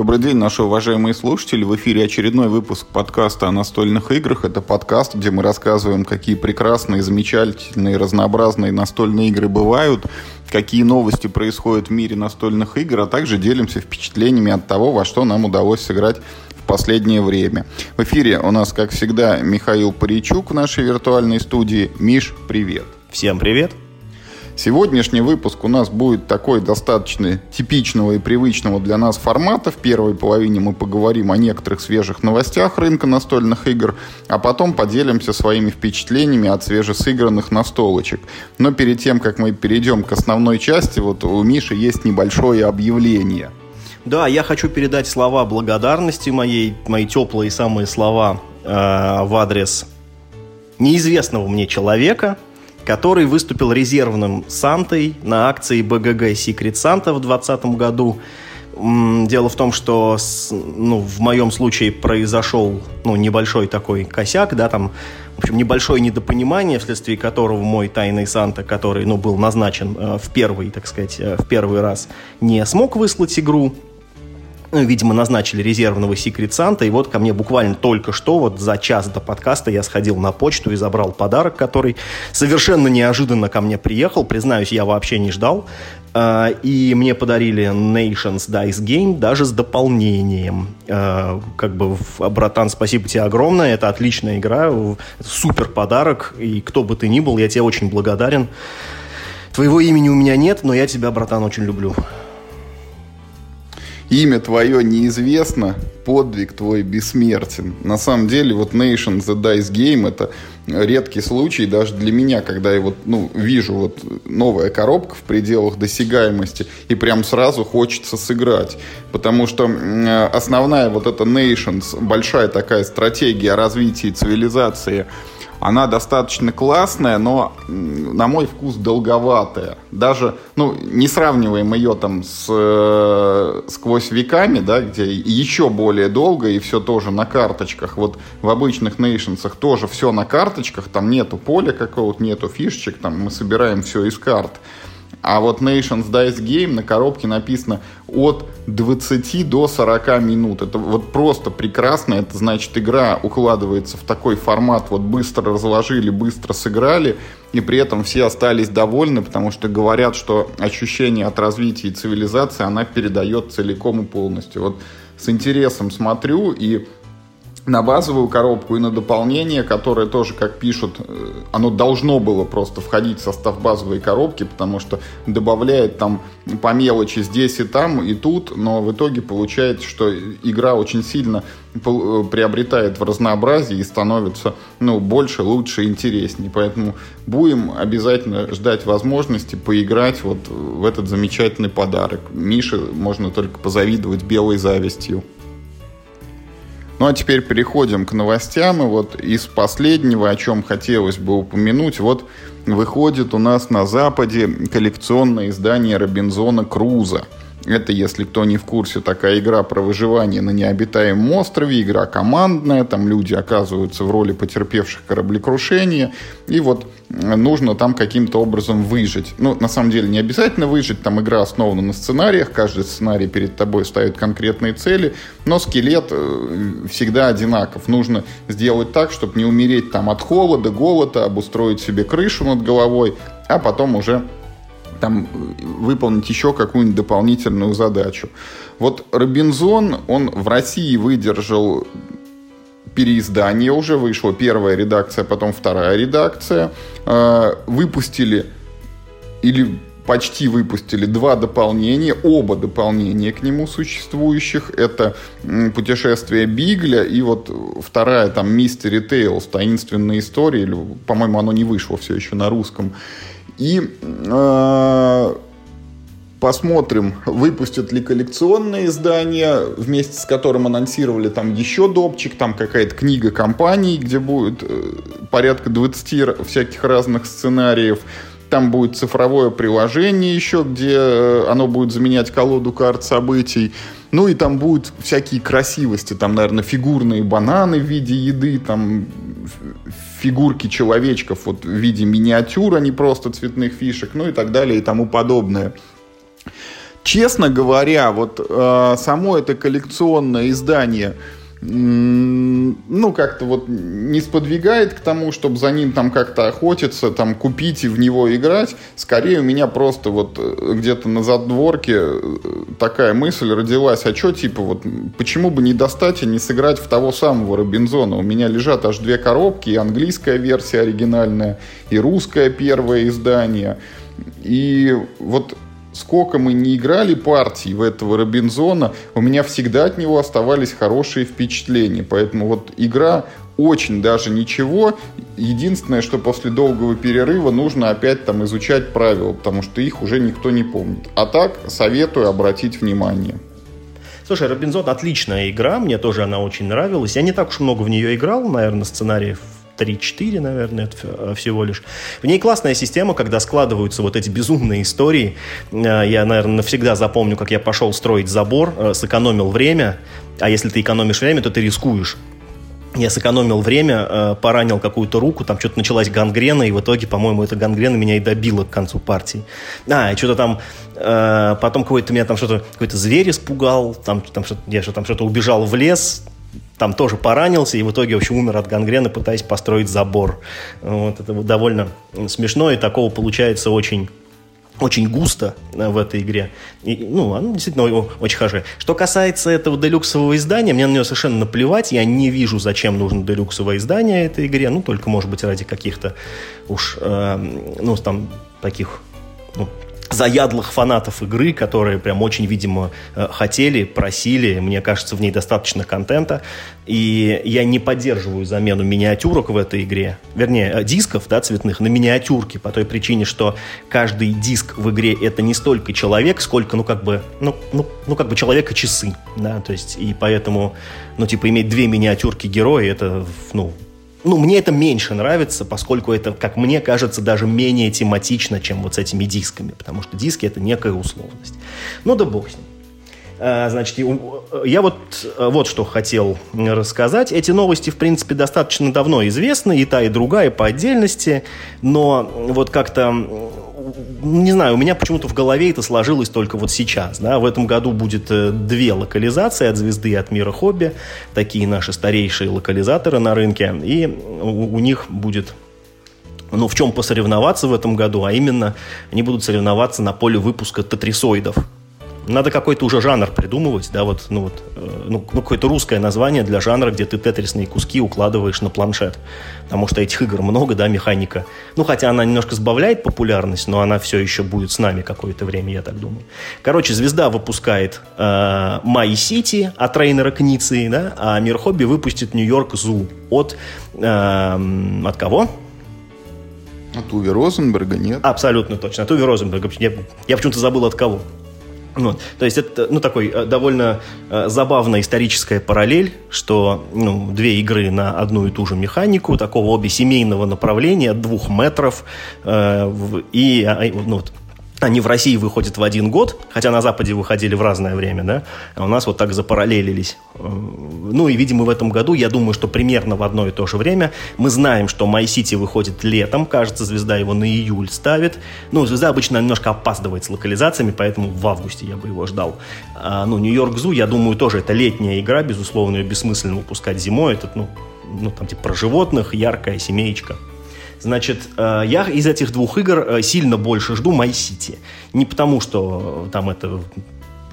Добрый день, наши уважаемые слушатели. В эфире очередной выпуск подкаста о настольных играх. Это подкаст, где мы рассказываем, какие прекрасные, замечательные, разнообразные настольные игры бывают, какие новости происходят в мире настольных игр, а также делимся впечатлениями от того, во что нам удалось сыграть в последнее время. В эфире у нас, как всегда, Михаил Паричук в нашей виртуальной студии. Миш, привет. Всем привет. Сегодняшний выпуск у нас будет такой достаточно типичного и привычного для нас формата. В первой половине мы поговорим о некоторых свежих новостях рынка настольных игр, а потом поделимся своими впечатлениями от свежесыгранных настолочек. Но перед тем, как мы перейдем к основной части, вот у Миши есть небольшое объявление. Да, я хочу передать слова благодарности моей, мои теплые самые слова э, в адрес неизвестного мне человека – который выступил резервным Сантой на акции БГГ Secret Santa в 2020 году. Дело в том, что ну, в моем случае произошел ну, небольшой такой косяк, да, там, в общем, небольшое недопонимание, вследствие которого мой тайный Санта, который ну, был назначен э, в первый, так сказать, э, в первый раз, не смог выслать игру видимо, назначили резервного Secret Santa, и вот ко мне буквально только что, вот за час до подкаста я сходил на почту и забрал подарок, который совершенно неожиданно ко мне приехал, признаюсь, я вообще не ждал, а, и мне подарили Nations Dice Game даже с дополнением. А, как бы, братан, спасибо тебе огромное, это отличная игра, супер подарок, и кто бы ты ни был, я тебе очень благодарен. Твоего имени у меня нет, но я тебя, братан, очень люблю имя твое неизвестно, подвиг твой бессмертен. На самом деле, вот Nation The Dice Game это редкий случай даже для меня, когда я вот, ну, вижу вот новая коробка в пределах досягаемости, и прям сразу хочется сыграть. Потому что основная вот эта Nations, большая такая стратегия развития цивилизации – она достаточно классная, но, на мой вкус, долговатая. Даже, ну, не сравниваем ее там с э, «Сквозь веками», да, где еще более долго и все тоже на карточках. Вот в обычных нейшнсах тоже все на карточках, там нету поля какого-то, нету фишечек, там мы собираем все из карт. А вот Nations Dice Game на коробке написано от 20 до 40 минут. Это вот просто прекрасно. Это значит, игра укладывается в такой формат. Вот быстро разложили, быстро сыграли. И при этом все остались довольны, потому что говорят, что ощущение от развития цивилизации она передает целиком и полностью. Вот с интересом смотрю и на базовую коробку и на дополнение, которое тоже, как пишут, э, оно должно было просто входить в состав базовой коробки, потому что добавляет там по мелочи здесь и там, и тут, но в итоге получается, что игра очень сильно приобретает в разнообразии и становится ну, больше, лучше, интереснее. Поэтому будем обязательно ждать возможности поиграть вот в этот замечательный подарок. Мише можно только позавидовать белой завистью. Ну а теперь переходим к новостям. И вот из последнего, о чем хотелось бы упомянуть, вот выходит у нас на Западе коллекционное издание Робинзона Круза – это, если кто не в курсе, такая игра про выживание на необитаемом острове, игра командная, там люди оказываются в роли потерпевших кораблекрушения, и вот э, нужно там каким-то образом выжить. Ну, на самом деле, не обязательно выжить, там игра основана на сценариях, каждый сценарий перед тобой ставит конкретные цели, но скелет э, всегда одинаков. Нужно сделать так, чтобы не умереть там от холода, голода, обустроить себе крышу над головой, а потом уже там выполнить еще какую-нибудь дополнительную задачу. Вот Робинзон, он в России выдержал переиздание уже вышло первая редакция, потом вторая редакция. Э, выпустили или почти выпустили два дополнения, оба дополнения к нему существующих. Это «Путешествие Бигля» и вот вторая там «Mystery Tales», «Таинственная история», по-моему, оно не вышло все еще на русском. И э, посмотрим, выпустят ли коллекционные издания, вместе с которым анонсировали там еще допчик, там какая-то книга компаний, где будет э, порядка 20 всяких разных сценариев. Там будет цифровое приложение еще, где э, оно будет заменять колоду карт событий. Ну и там будут всякие красивости. Там, наверное, фигурные бананы в виде еды, там фигурки человечков вот в виде миниатюр, а не просто цветных фишек, ну и так далее и тому подобное. честно говоря, вот э, само это коллекционное издание – ну, как-то вот не сподвигает к тому, чтобы за ним там как-то охотиться, там купить и в него играть. Скорее у меня просто вот э, где-то на задворке э, такая мысль родилась, а что, типа, вот почему бы не достать и не сыграть в того самого Робинзона? У меня лежат аж две коробки, и английская версия оригинальная, и русское первое издание. И вот сколько мы не играли партий в этого Робинзона, у меня всегда от него оставались хорошие впечатления. Поэтому вот игра очень даже ничего. Единственное, что после долгого перерыва нужно опять там изучать правила, потому что их уже никто не помнит. А так советую обратить внимание. Слушай, Робинзон отличная игра, мне тоже она очень нравилась. Я не так уж много в нее играл, наверное, сценариев 3-4, наверное, э, всего лишь. В ней классная система, когда складываются вот эти безумные истории. Э, я, наверное, навсегда запомню, как я пошел строить забор, э, сэкономил время, а если ты экономишь время, то ты рискуешь. Я сэкономил время, поранил какую-то руку, там что-то началась гангрена, и в итоге, по-моему, эта гангрена меня и добила к концу партии. А, и что-то там, потом какой-то меня там что-то, какой-то зверь испугал, там, там что-то, я что там что-то убежал в лес, там тоже поранился и в итоге, в общем, умер от гангрены, пытаясь построить забор. Вот, это довольно смешно, и такого получается очень очень густо э, в этой игре. И, ну, оно действительно очень хорошо. Что касается этого делюксового издания, мне на него совершенно наплевать. Я не вижу, зачем нужно делюксовое издание этой игре. Ну, только, может быть, ради каких-то уж, э, ну, там, таких ну, заядлых фанатов игры, которые прям очень, видимо, э, хотели, просили. Мне кажется, в ней достаточно контента. И я не поддерживаю замену миниатюрок в этой игре. Вернее, э, дисков, да, цветных, на миниатюрки. По той причине, что каждый диск в игре это не столько человек, сколько, ну, как бы, ну, ну, ну как бы человека часы. Да, то есть, и поэтому, ну, типа, иметь две миниатюрки героя, это, ну, ну, мне это меньше нравится, поскольку это, как мне кажется, даже менее тематично, чем вот с этими дисками, потому что диски — это некая условность. Ну да бог с ним. А, значит, я вот, вот что хотел рассказать. Эти новости, в принципе, достаточно давно известны, и та, и другая по отдельности, но вот как-то не знаю, у меня почему-то в голове это сложилось только вот сейчас. Да? В этом году будет э, две локализации от «Звезды» и от «Мира хобби». Такие наши старейшие локализаторы на рынке. И у, у них будет ну, в чем посоревноваться в этом году, а именно они будут соревноваться на поле выпуска тетрисоидов. Надо какой-то уже жанр придумывать, да, вот, ну, вот, э, ну, ну, какое-то русское название для жанра, где ты тетрисные куски укладываешь на планшет. Потому что этих игр много, да, механика. Ну, хотя она немножко сбавляет популярность, но она все еще будет с нами какое-то время, я так думаю. Короче, «Звезда» выпускает э, «My City» от Рейнера Книции, да, а «Мир Хобби» выпустит «Нью-Йорк Зу» от... Э, от кого? От Уви Розенберга, нет? Абсолютно точно. От Уви Розенберга. Я, я почему-то забыл от кого. Вот. То есть это ну, такой э, довольно э, забавная историческая параллель, что ну, две игры на одну и ту же механику, такого обе семейного направления, двух метров, э, и а, ну, вот, они в России выходят в один год, хотя на Западе выходили в разное время, да, а у нас вот так запараллелились. Э, ну и, видимо, в этом году, я думаю, что примерно в одно и то же время. Мы знаем, что My City выходит летом, кажется, звезда его на июль ставит. Ну, звезда обычно немножко опаздывает с локализациями, поэтому в августе я бы его ждал. А, ну, Нью-Йорк Зу, я думаю, тоже это летняя игра, безусловно, ее бессмысленно выпускать зимой. Это, ну, ну, там, типа, про животных, яркая семеечка. Значит, э, я из этих двух игр э, сильно больше жду My City. Не потому, что там это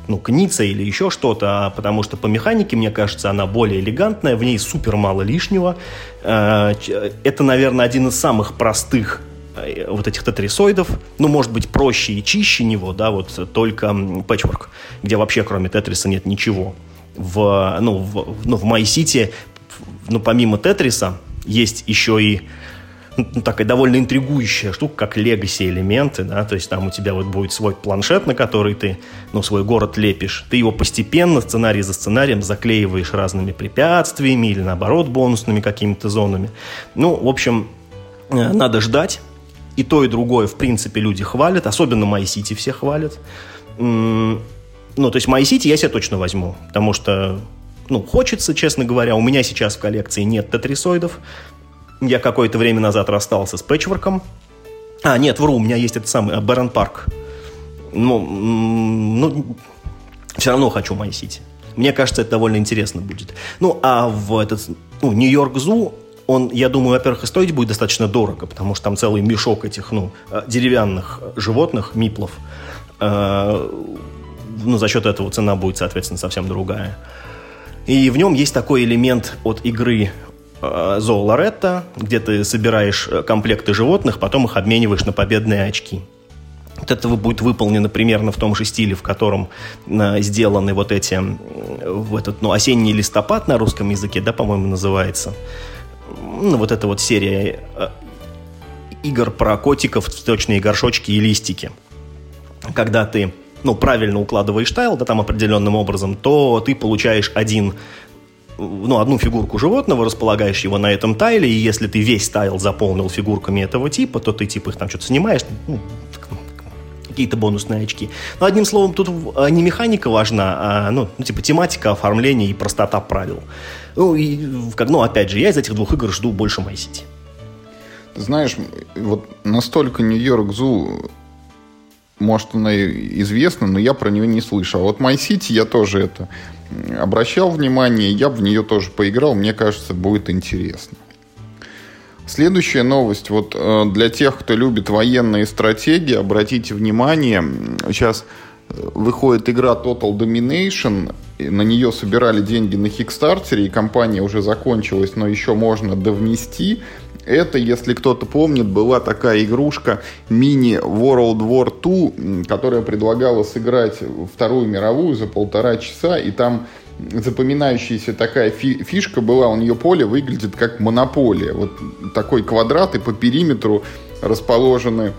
ну, кница или еще что-то, а потому что по механике, мне кажется, она более элегантная, в ней супер мало лишнего. Э, это, наверное, один из самых простых вот этих тетрисоидов, ну, может быть, проще и чище него, да, вот только пэтчворк, где вообще кроме тетриса нет ничего. В, ну, в, ну, в My City, ну, помимо тетриса, есть еще и ну, такая довольно интригующая штука, как легаси элементы, да, то есть там у тебя вот будет свой планшет, на который ты, ну, свой город лепишь, ты его постепенно, сценарий за сценарием, заклеиваешь разными препятствиями или, наоборот, бонусными какими-то зонами. Ну, в общем, э, надо ждать, и то, и другое, в принципе, люди хвалят, особенно My City все хвалят. Ну, то есть My City я себе точно возьму, потому что ну, хочется, честно говоря. У меня сейчас в коллекции нет тетрисоидов, я какое-то время назад расстался с пэтчворком. А, нет, вру, у меня есть этот самый Бэрон Парк. ну, ну, все равно хочу City. Мне кажется, это довольно интересно будет. Ну, а в этот, ну, Нью-Йорк Зу, он, я думаю, во-первых, и стоить будет достаточно дорого, потому что там целый мешок этих, ну, э, деревянных животных, миплов. Э, ну, за счет этого цена будет, соответственно, совсем другая. И в нем есть такой элемент от игры э, Зоолоретта, где ты собираешь э, комплекты животных, потом их обмениваешь на победные очки. Вот это будет выполнено примерно в том же стиле, в котором э, сделаны вот эти, в этот, ну, осенний листопад на русском языке, да, по-моему, называется. Ну, вот эта вот серия э, игр про котиков, цветочные горшочки и листики. Когда ты ну, правильно укладываешь тайл, да, там определенным образом, то ты получаешь один ну, одну фигурку животного, располагаешь его на этом тайле, и если ты весь тайл заполнил фигурками этого типа, то ты типа их там что-то снимаешь, ну, какие-то бонусные очки. Но одним словом, тут а, не механика важна, а ну, ну типа тематика, оформление и простота правил. Ну, и, как, ну, опять же, я из этих двух игр жду больше My знаешь, вот настолько Нью-Йорк Зу может, она известна, но я про нее не слышал. А вот My я тоже это обращал внимание, я в нее тоже поиграл, мне кажется, будет интересно. Следующая новость. Вот э, для тех, кто любит военные стратегии, обратите внимание, сейчас выходит игра Total Domination, на нее собирали деньги на Хикстартере, и компания уже закончилась, но еще можно довнести. Это, если кто-то помнит, была такая игрушка мини World War II, которая предлагала сыграть Вторую мировую за полтора часа, и там запоминающаяся такая фи фишка была, у нее поле выглядит как монополия. Вот такой квадрат, и по периметру расположены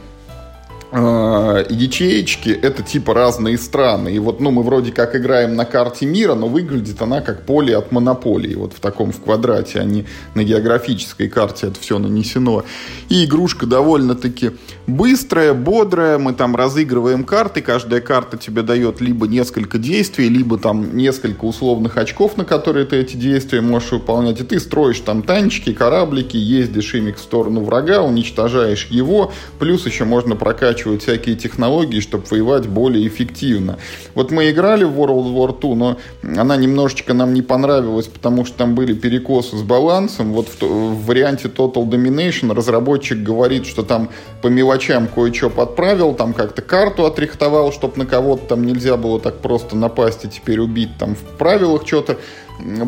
ячеечки это типа разные страны. И вот, ну, мы вроде как играем на карте мира, но выглядит она как поле от монополии. Вот в таком в квадрате, а не на географической карте это все нанесено. И игрушка довольно-таки быстрая, бодрая. Мы там разыгрываем карты. Каждая карта тебе дает либо несколько действий, либо там несколько условных очков, на которые ты эти действия можешь выполнять. И ты строишь там танчики, кораблики, ездишь ими в сторону врага, уничтожаешь его. Плюс еще можно прокачивать прокачивать всякие технологии, чтобы воевать более эффективно. Вот мы играли в World War II, но она немножечко нам не понравилась, потому что там были перекосы с балансом. Вот в, в варианте Total Domination разработчик говорит, что там по мелочам кое-что подправил, там как-то карту отрихтовал, чтобы на кого-то там нельзя было так просто напасть и теперь убить. Там в правилах что-то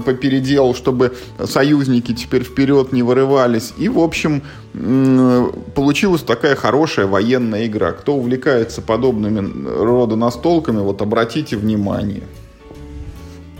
попеределал, чтобы союзники теперь вперед не вырывались. И, в общем, получилась такая хорошая военная игра. Кто увлекается подобными рода настолками, вот обратите внимание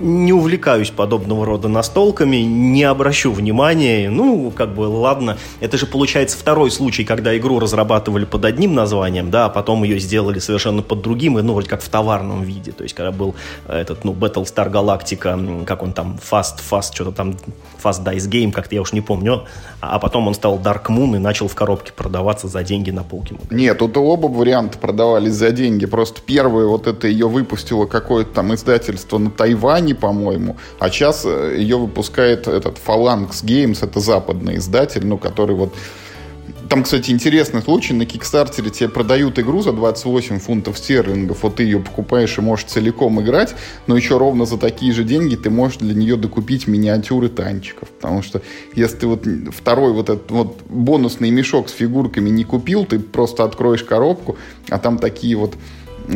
не увлекаюсь подобного рода настолками, не обращу внимания. Ну, как бы, ладно. Это же, получается, второй случай, когда игру разрабатывали под одним названием, да, а потом ее сделали совершенно под другим, и, ну, вроде как в товарном виде. То есть, когда был этот, ну, Battlestar Galactica, как он там, Fast, Fast, что-то там, Fast Dice Game, как-то я уж не помню. А потом он стал Dark Moon и начал в коробке продаваться за деньги на полке. Нет, тут оба варианта продавались за деньги. Просто первое, вот это ее выпустило какое-то там издательство на Тайване, Sony, по-моему, а сейчас э, ее выпускает этот Phalanx Games, это западный издатель, ну, который вот там, кстати, интересный случай. На Кикстартере тебе продают игру за 28 фунтов стерлингов. Вот ты ее покупаешь и можешь целиком играть, но еще ровно за такие же деньги ты можешь для нее докупить миниатюры танчиков. Потому что если ты вот второй вот этот вот бонусный мешок с фигурками не купил, ты просто откроешь коробку, а там такие вот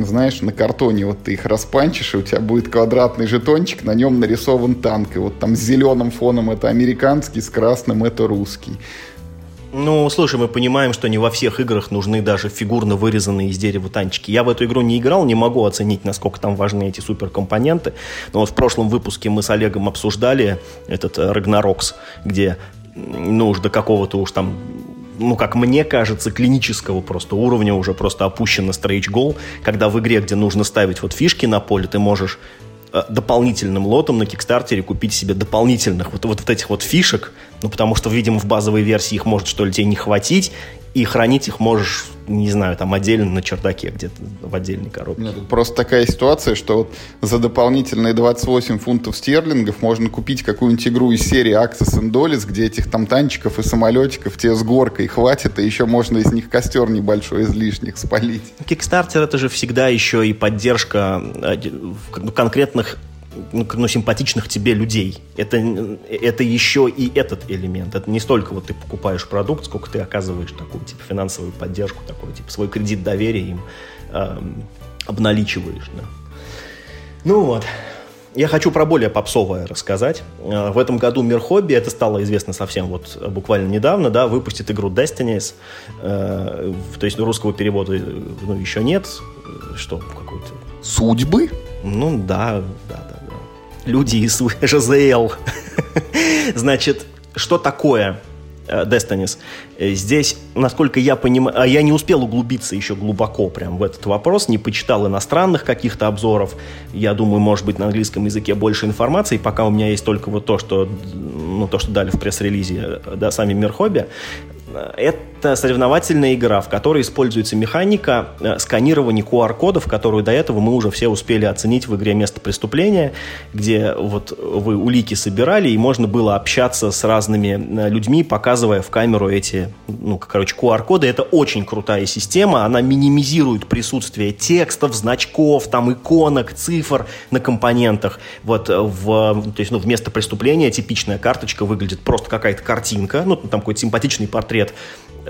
знаешь, на картоне вот ты их распанчишь, и у тебя будет квадратный жетончик, на нем нарисован танк. И вот там с зеленым фоном это американский, с красным это русский. Ну, слушай, мы понимаем, что не во всех играх нужны даже фигурно вырезанные из дерева танчики. Я в эту игру не играл, не могу оценить, насколько там важны эти суперкомпоненты. Но вот в прошлом выпуске мы с Олегом обсуждали этот Рагнарокс, где ну уж до какого-то уж там ну, как мне кажется, клинического просто уровня уже просто опущен на стрейч гол, когда в игре, где нужно ставить вот фишки на поле, ты можешь э, дополнительным лотом на Кикстартере купить себе дополнительных вот, вот, вот этих вот фишек, ну, потому что, видимо, в базовой версии их может, что ли, тебе не хватить, и хранить их можешь, не знаю, там отдельно на чердаке где-то в отдельной коробке. Нет, просто такая ситуация, что вот за дополнительные 28 фунтов стерлингов можно купить какую-нибудь игру из серии Access and Dolls, где этих там танчиков и самолетиков тебе с горкой хватит, и еще можно из них костер небольшой из лишних спалить. Kickstarter это же всегда еще и поддержка э, конкретных ну, ну, симпатичных тебе людей. Это, это еще и этот элемент. Это не столько вот ты покупаешь продукт, сколько ты оказываешь такую типа финансовую поддержку, такой типа свой кредит доверия им э, обналичиваешь. Да. Ну вот. Я хочу про более попсовое рассказать. Э, в этом году Мир Хобби, это стало известно совсем вот буквально недавно, да, выпустит игру Destinies. Э, то есть русского перевода ну, еще нет. Что, какой-то... Судьбы? Ну да, да, да люди из ЖЗЛ. Значит, что такое э, Destinies. Э, здесь, насколько я понимаю, а я не успел углубиться еще глубоко прям в этот вопрос, не почитал иностранных каких-то обзоров. Я думаю, может быть, на английском языке больше информации, пока у меня есть только вот то, что, ну, то, что дали в пресс-релизе, э, да, сами Мир Хобби. Это соревновательная игра, в которой используется механика э, сканирования QR-кодов, которую до этого мы уже все успели оценить в игре «Место преступления», где вот вы улики собирали, и можно было общаться с разными э, людьми, показывая в камеру эти, ну, короче, QR-коды. Это очень крутая система, она минимизирует присутствие текстов, значков, там, иконок, цифр на компонентах. Вот э, в, то есть, ну, вместо преступления типичная карточка выглядит просто какая-то картинка, ну, там какой-то симпатичный портрет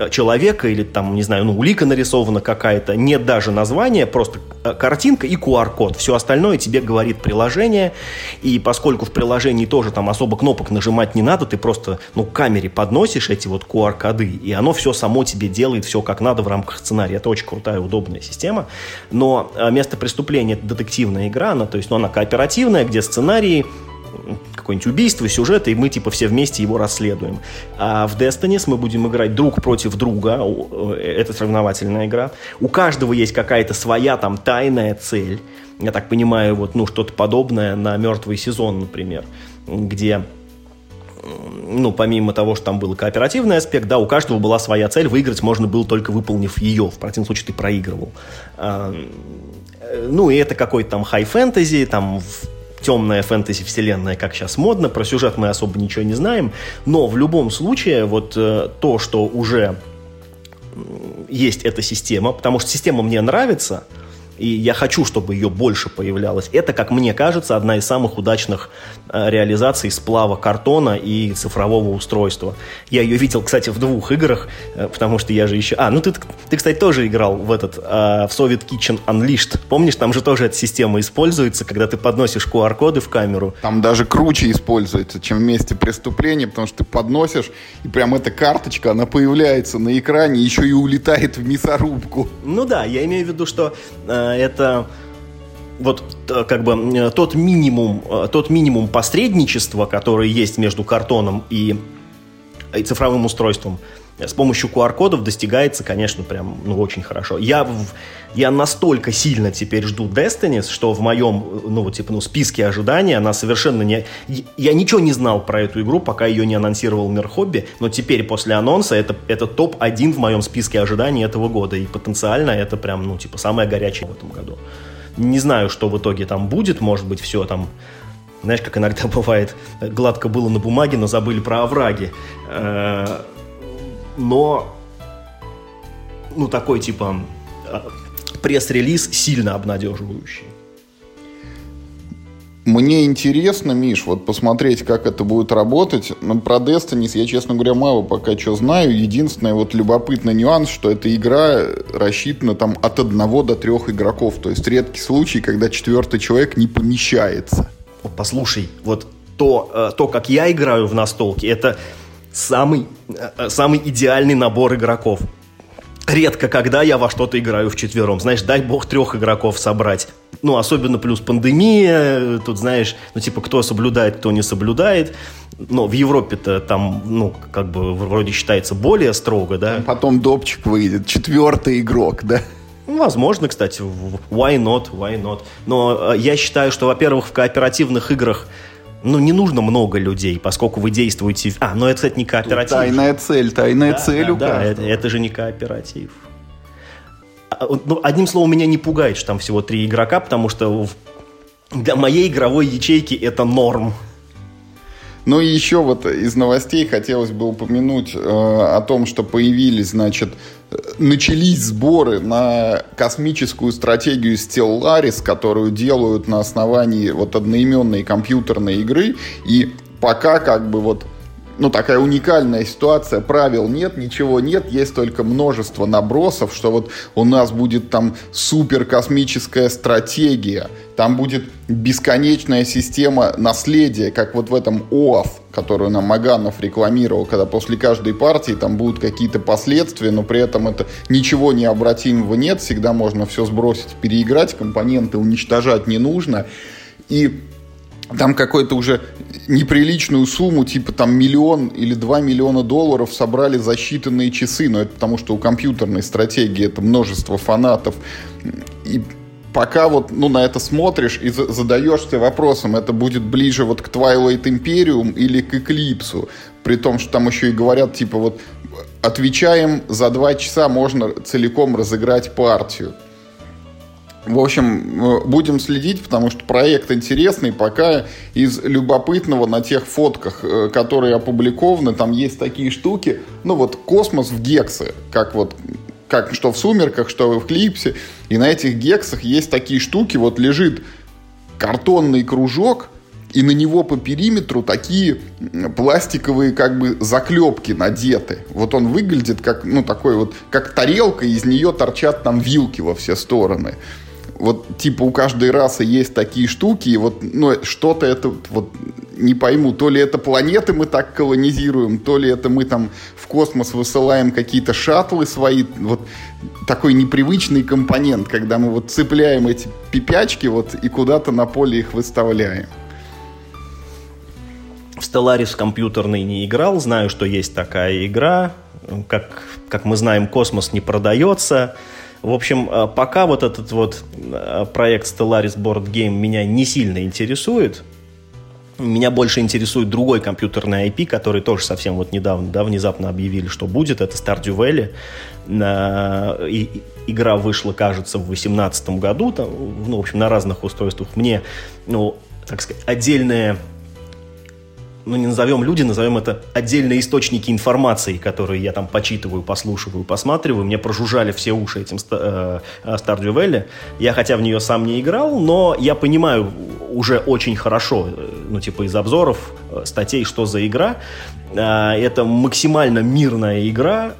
человека или там, не знаю, ну, улика нарисована какая-то, нет даже названия, просто э, картинка и QR-код. Все остальное тебе говорит приложение, и поскольку в приложении тоже там особо кнопок нажимать не надо, ты просто, ну, к камере подносишь эти вот QR-коды, и оно все само тебе делает, все как надо в рамках сценария. Это очень крутая, удобная система. Но э, место преступления — это детективная игра, она, то есть, ну, она кооперативная, где сценарии какое-нибудь убийство, сюжет, и мы типа все вместе его расследуем. А в Destiny мы будем играть друг против друга, это соревновательная игра. У каждого есть какая-то своя там тайная цель. Я так понимаю, вот, ну, что-то подобное на «Мертвый сезон», например, где ну, помимо того, что там был кооперативный аспект, да, у каждого была своя цель, выиграть можно было только выполнив ее, в противном случае ты проигрывал. А, ну, и это какой-то там хай-фэнтези, там темная фэнтези-вселенная, как сейчас модно, про сюжет мы особо ничего не знаем, но в любом случае вот э, то, что уже есть эта система, потому что система мне нравится, и я хочу, чтобы ее больше появлялось. Это, как мне кажется, одна из самых удачных э, реализаций сплава картона и цифрового устройства. Я ее видел, кстати, в двух играх, э, потому что я же еще... А, ну ты, ты кстати, тоже играл в этот, э, в Soviet Kitchen Unleashed. Помнишь, там же тоже эта система используется, когда ты подносишь QR-коды в камеру. Там даже круче используется, чем в месте преступления, потому что ты подносишь, и прям эта карточка, она появляется на экране, еще и улетает в мясорубку. Ну да, я имею в виду, что э, это вот э, как бы э, тот минимум, э, тот минимум посредничества, который есть между картоном и, и цифровым устройством, с помощью QR-кодов достигается, конечно, прям, ну, очень хорошо. Я, я настолько сильно теперь жду Destiny, что в моем, ну, типа, ну, списке ожиданий она совершенно не... Я ничего не знал про эту игру, пока ее не анонсировал Мир Хобби, но теперь после анонса это, это топ-1 в моем списке ожиданий этого года, и потенциально это прям, ну, типа, самое горячее в этом году. Не знаю, что в итоге там будет, может быть, все там знаешь, как иногда бывает, гладко было на бумаге, но забыли про овраги. Э, но, ну, такой, типа, а, пресс-релиз сильно обнадеживающий. Мне интересно, Миш, вот посмотреть, как это будет работать. Но про Destiny я, честно говоря, мало пока что знаю. Единственный вот любопытный нюанс, что эта игра рассчитана там от одного до трех игроков. То есть редкий случай, когда четвертый человек не помещается. Послушай, вот то, э, то как я играю в настолки, это самый, э, самый идеальный набор игроков. Редко, когда я во что-то играю в четвером. Знаешь, дай бог трех игроков собрать. Ну, особенно плюс пандемия. Тут, знаешь, ну, типа, кто соблюдает, кто не соблюдает. Но в Европе-то там, ну, как бы вроде считается более строго, да. Потом допчик выйдет, четвертый игрок, да. Ну, возможно, кстати, why not, why not. Но э, я считаю, что, во-первых, в кооперативных играх ну, не нужно много людей, поскольку вы действуете... А, ну это, кстати, не кооператив. Тайная цель, тайная да, цель да, у да, это, это же не кооператив. А, ну, одним словом, меня не пугает, что там всего три игрока, потому что для моей игровой ячейки это норм. Ну и еще вот из новостей хотелось бы упомянуть э, о том, что появились, значит, э, начались сборы на космическую стратегию Stellaris, которую делают на основании вот одноименной компьютерной игры. И пока как бы вот ну, такая уникальная ситуация, правил нет, ничего нет, есть только множество набросов, что вот у нас будет там супер космическая стратегия, там будет бесконечная система наследия, как вот в этом ОАФ, которую нам Маганов рекламировал, когда после каждой партии там будут какие-то последствия, но при этом это ничего необратимого нет, всегда можно все сбросить, переиграть, компоненты уничтожать не нужно. И там какой-то уже неприличную сумму, типа там миллион или два миллиона долларов собрали за считанные часы, но это потому что у компьютерной стратегии это множество фанатов. И пока вот ну, на это смотришь и задаешься вопросом, это будет ближе вот к Twilight Imperium или к Eclipse, при том, что там еще и говорят, типа вот отвечаем, за два часа можно целиком разыграть партию. В общем, э, будем следить, потому что проект интересный. Пока из любопытного на тех фотках, э, которые опубликованы, там есть такие штуки. Ну вот космос в гексы, как вот как что в «Сумерках», что в «Клипсе». И на этих гексах есть такие штуки. Вот лежит картонный кружок, и на него по периметру такие пластиковые как бы заклепки надеты. Вот он выглядит как, ну, такой вот, как тарелка, из нее торчат там вилки во все стороны вот типа у каждой расы есть такие штуки, и вот ну, что-то это вот не пойму, то ли это планеты мы так колонизируем, то ли это мы там в космос высылаем какие-то шаттлы свои, вот такой непривычный компонент, когда мы вот цепляем эти пипячки вот и куда-то на поле их выставляем. В Stellaris компьютерный не играл, знаю, что есть такая игра. Как, как мы знаем, космос не продается. В общем, э, пока вот этот вот э, проект Stellaris Board Game меня не сильно интересует, меня больше интересует другой компьютерный IP, который тоже совсем вот недавно, да, внезапно объявили, что будет. Это Stardew Valley. И, игра вышла, кажется, в 2018 году, там, ну, в общем, на разных устройствах. Мне, ну, так сказать, отдельная ну, не назовем люди, назовем это отдельные источники информации, которые я там почитываю, послушиваю, посматриваю. Мне прожужжали все уши этим э, Stardew Valley. Я хотя в нее сам не играл, но я понимаю уже очень хорошо, э, ну, типа из обзоров, э, статей, что за игра. Это максимально мирная игра.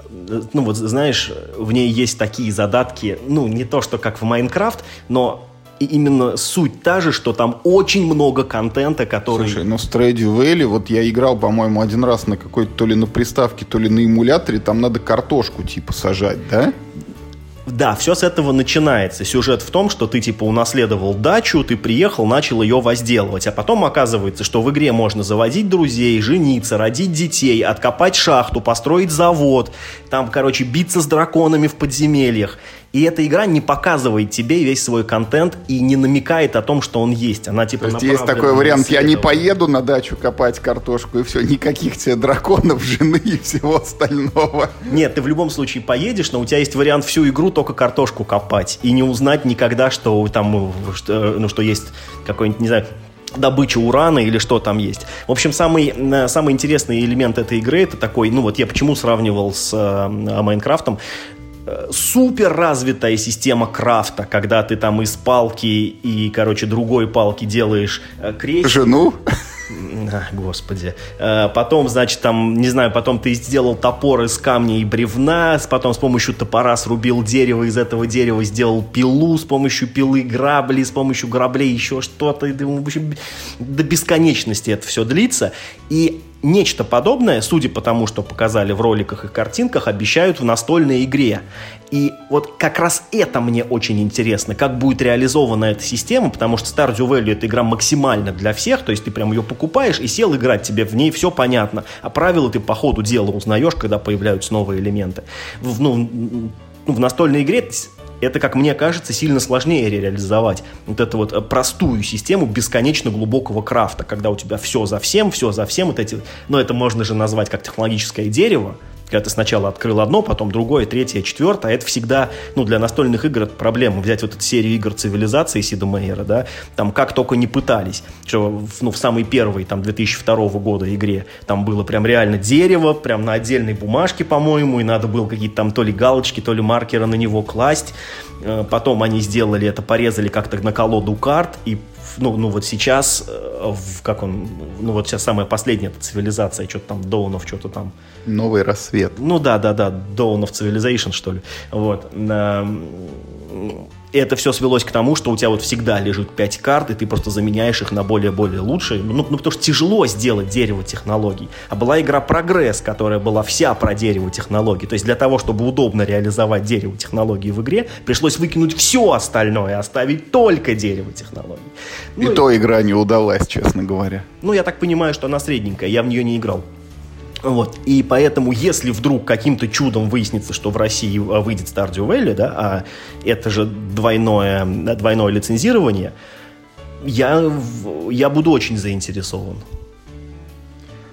Ну, вот, знаешь, в ней есть такие задатки, ну, не то, что как в Майнкрафт, но и именно суть та же, что там очень много контента, который... Слушай, ну Stardew Valley, вот я играл, по-моему, один раз на какой-то то ли на приставке, то ли на эмуляторе, там надо картошку типа сажать, да? Да, все с этого начинается. Сюжет в том, что ты типа унаследовал дачу, ты приехал, начал ее возделывать, а потом оказывается, что в игре можно заводить друзей, жениться, родить детей, откопать шахту, построить завод, там, короче, биться с драконами в подземельях. И эта игра не показывает тебе весь свой контент и не намекает о том, что он есть. Она типа То есть есть такой вариант, я не поеду на дачу копать картошку и все, никаких тебе драконов, жены и всего остального. Нет, ты в любом случае поедешь, но у тебя есть вариант всю игру только картошку копать и не узнать никогда, что там, что, ну, что есть какой-нибудь, не знаю, добыча урана или что там есть. В общем, самый, э, самый интересный элемент этой игры это такой, ну вот я почему сравнивал с э, Майнкрафтом, супер развитая система крафта, когда ты там из палки и, короче, другой палки делаешь э, крестик. Жену? Господи. Э, потом, значит, там, не знаю, потом ты сделал топор из камня и бревна, потом с помощью топора срубил дерево, из этого дерева сделал пилу, с помощью пилы грабли, с помощью граблей еще что-то. В общем, до бесконечности это все длится. И Нечто подобное, судя по тому, что показали в роликах и картинках, обещают в настольной игре. И вот как раз это мне очень интересно, как будет реализована эта система, потому что Stardew Valley это игра максимально для всех, то есть ты прям ее покупаешь сел играть, тебе в ней все понятно, а правила ты по ходу дела узнаешь, когда появляются новые элементы. В, ну, в настольной игре это, как мне кажется, сильно сложнее реализовать вот эту вот э, простую систему бесконечно глубокого крафта, когда у тебя все за всем, все за всем, вот эти, ну, это можно же назвать как технологическое дерево, когда ты сначала открыл одно, потом другое, третье, четвертое, это всегда, ну, для настольных игр это проблема. Взять вот эту серию игр цивилизации Сида Мейера, да, там как только не пытались, что, ну, в самой первой, там, 2002 года игре, там было прям реально дерево, прям на отдельной бумажке, по-моему, и надо было какие-то там то ли галочки, то ли маркеры на него класть. Э, потом они сделали это, порезали как-то на колоду карт, и ну, ну вот сейчас, э, в, как он, ну вот сейчас самая последняя эта цивилизация, что-то там, of что-то там. Новый рассвет. Ну да, да, да, of Civilization, что ли. Вот это все свелось к тому, что у тебя вот всегда лежит 5 карт, и ты просто заменяешь их на более-более лучшие. Ну, ну, потому что тяжело сделать дерево технологий. А была игра «Прогресс», которая была вся про дерево технологий. То есть для того, чтобы удобно реализовать дерево технологий в игре, пришлось выкинуть все остальное, оставить только дерево технологий. Ну, и то игра не удалась, честно говоря. Ну, я так понимаю, что она средненькая, я в нее не играл. Вот. И поэтому, если вдруг каким-то чудом выяснится, что в России а, выйдет Stardew Valley, да, а это же двойное, двойное лицензирование, я, я буду очень заинтересован.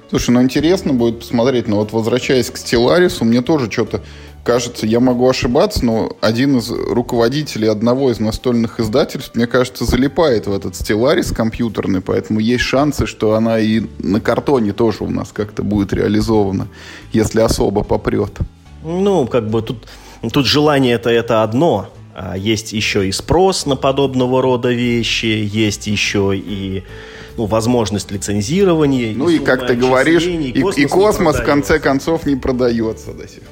Слушай, ну интересно будет посмотреть, но вот возвращаясь к Стелларису, мне тоже что-то кажется, я могу ошибаться, но один из руководителей одного из настольных издательств, мне кажется, залипает в этот стелларис компьютерный, поэтому есть шансы, что она и на картоне тоже у нас как-то будет реализована, если особо попрет. Ну, как бы тут, тут желание это, это одно, а есть еще и спрос на подобного рода вещи, есть еще и ну, возможность лицензирования. Ну и, и как ты говоришь, и, и космос, и космос в конце концов не продается до сих пор.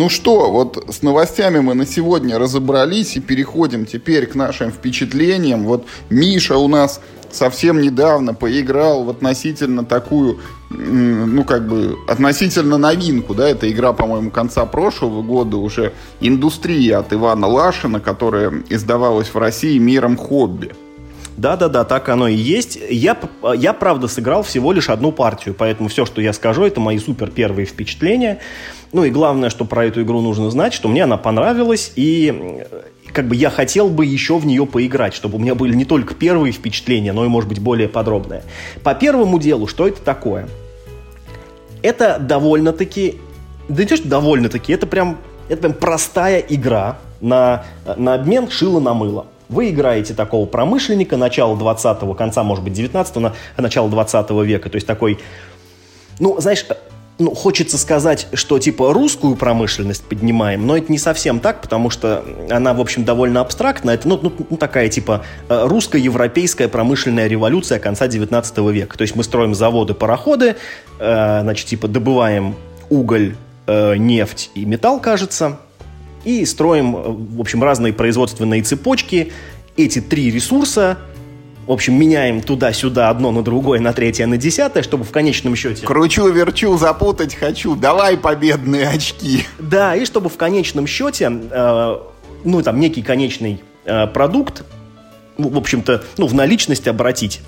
Ну что, вот с новостями мы на сегодня разобрались и переходим теперь к нашим впечатлениям. Вот Миша у нас совсем недавно поиграл в относительно такую, ну, как бы, относительно новинку, да, это игра, по-моему, конца прошлого года уже «Индустрия» от Ивана Лашина, которая издавалась в России миром хобби. Да-да-да, так оно и есть. Я, я, правда, сыграл всего лишь одну партию, поэтому все, что я скажу, это мои супер первые впечатления. Ну и главное, что про эту игру нужно знать, что мне она понравилась, и как бы я хотел бы еще в нее поиграть, чтобы у меня были не только первые впечатления, но и, может быть, более подробные. По первому делу, что это такое? Это довольно-таки... Да не то, что довольно-таки, это прям, это прям простая игра на, на обмен шило на мыло. Вы играете такого промышленника начала 20-го, конца, может быть, 19-го, начала 20 века. То есть такой, ну, знаешь, ну, хочется сказать, что типа русскую промышленность поднимаем, но это не совсем так, потому что она, в общем, довольно абстрактна. Это, ну, ну, ну такая типа э, русско-европейская промышленная революция конца 19 века. То есть мы строим заводы, пароходы, э, значит, типа добываем уголь, э, нефть и металл, кажется, и строим, э, в общем, разные производственные цепочки. Эти три ресурса в общем, меняем туда-сюда одно на другое, на третье, на десятое, чтобы в конечном счете... Кручу, верчу, запутать хочу. Давай победные очки. Да, и чтобы в конечном счете, э, ну, там, некий конечный э, продукт, в общем-то, ну, в наличность обратить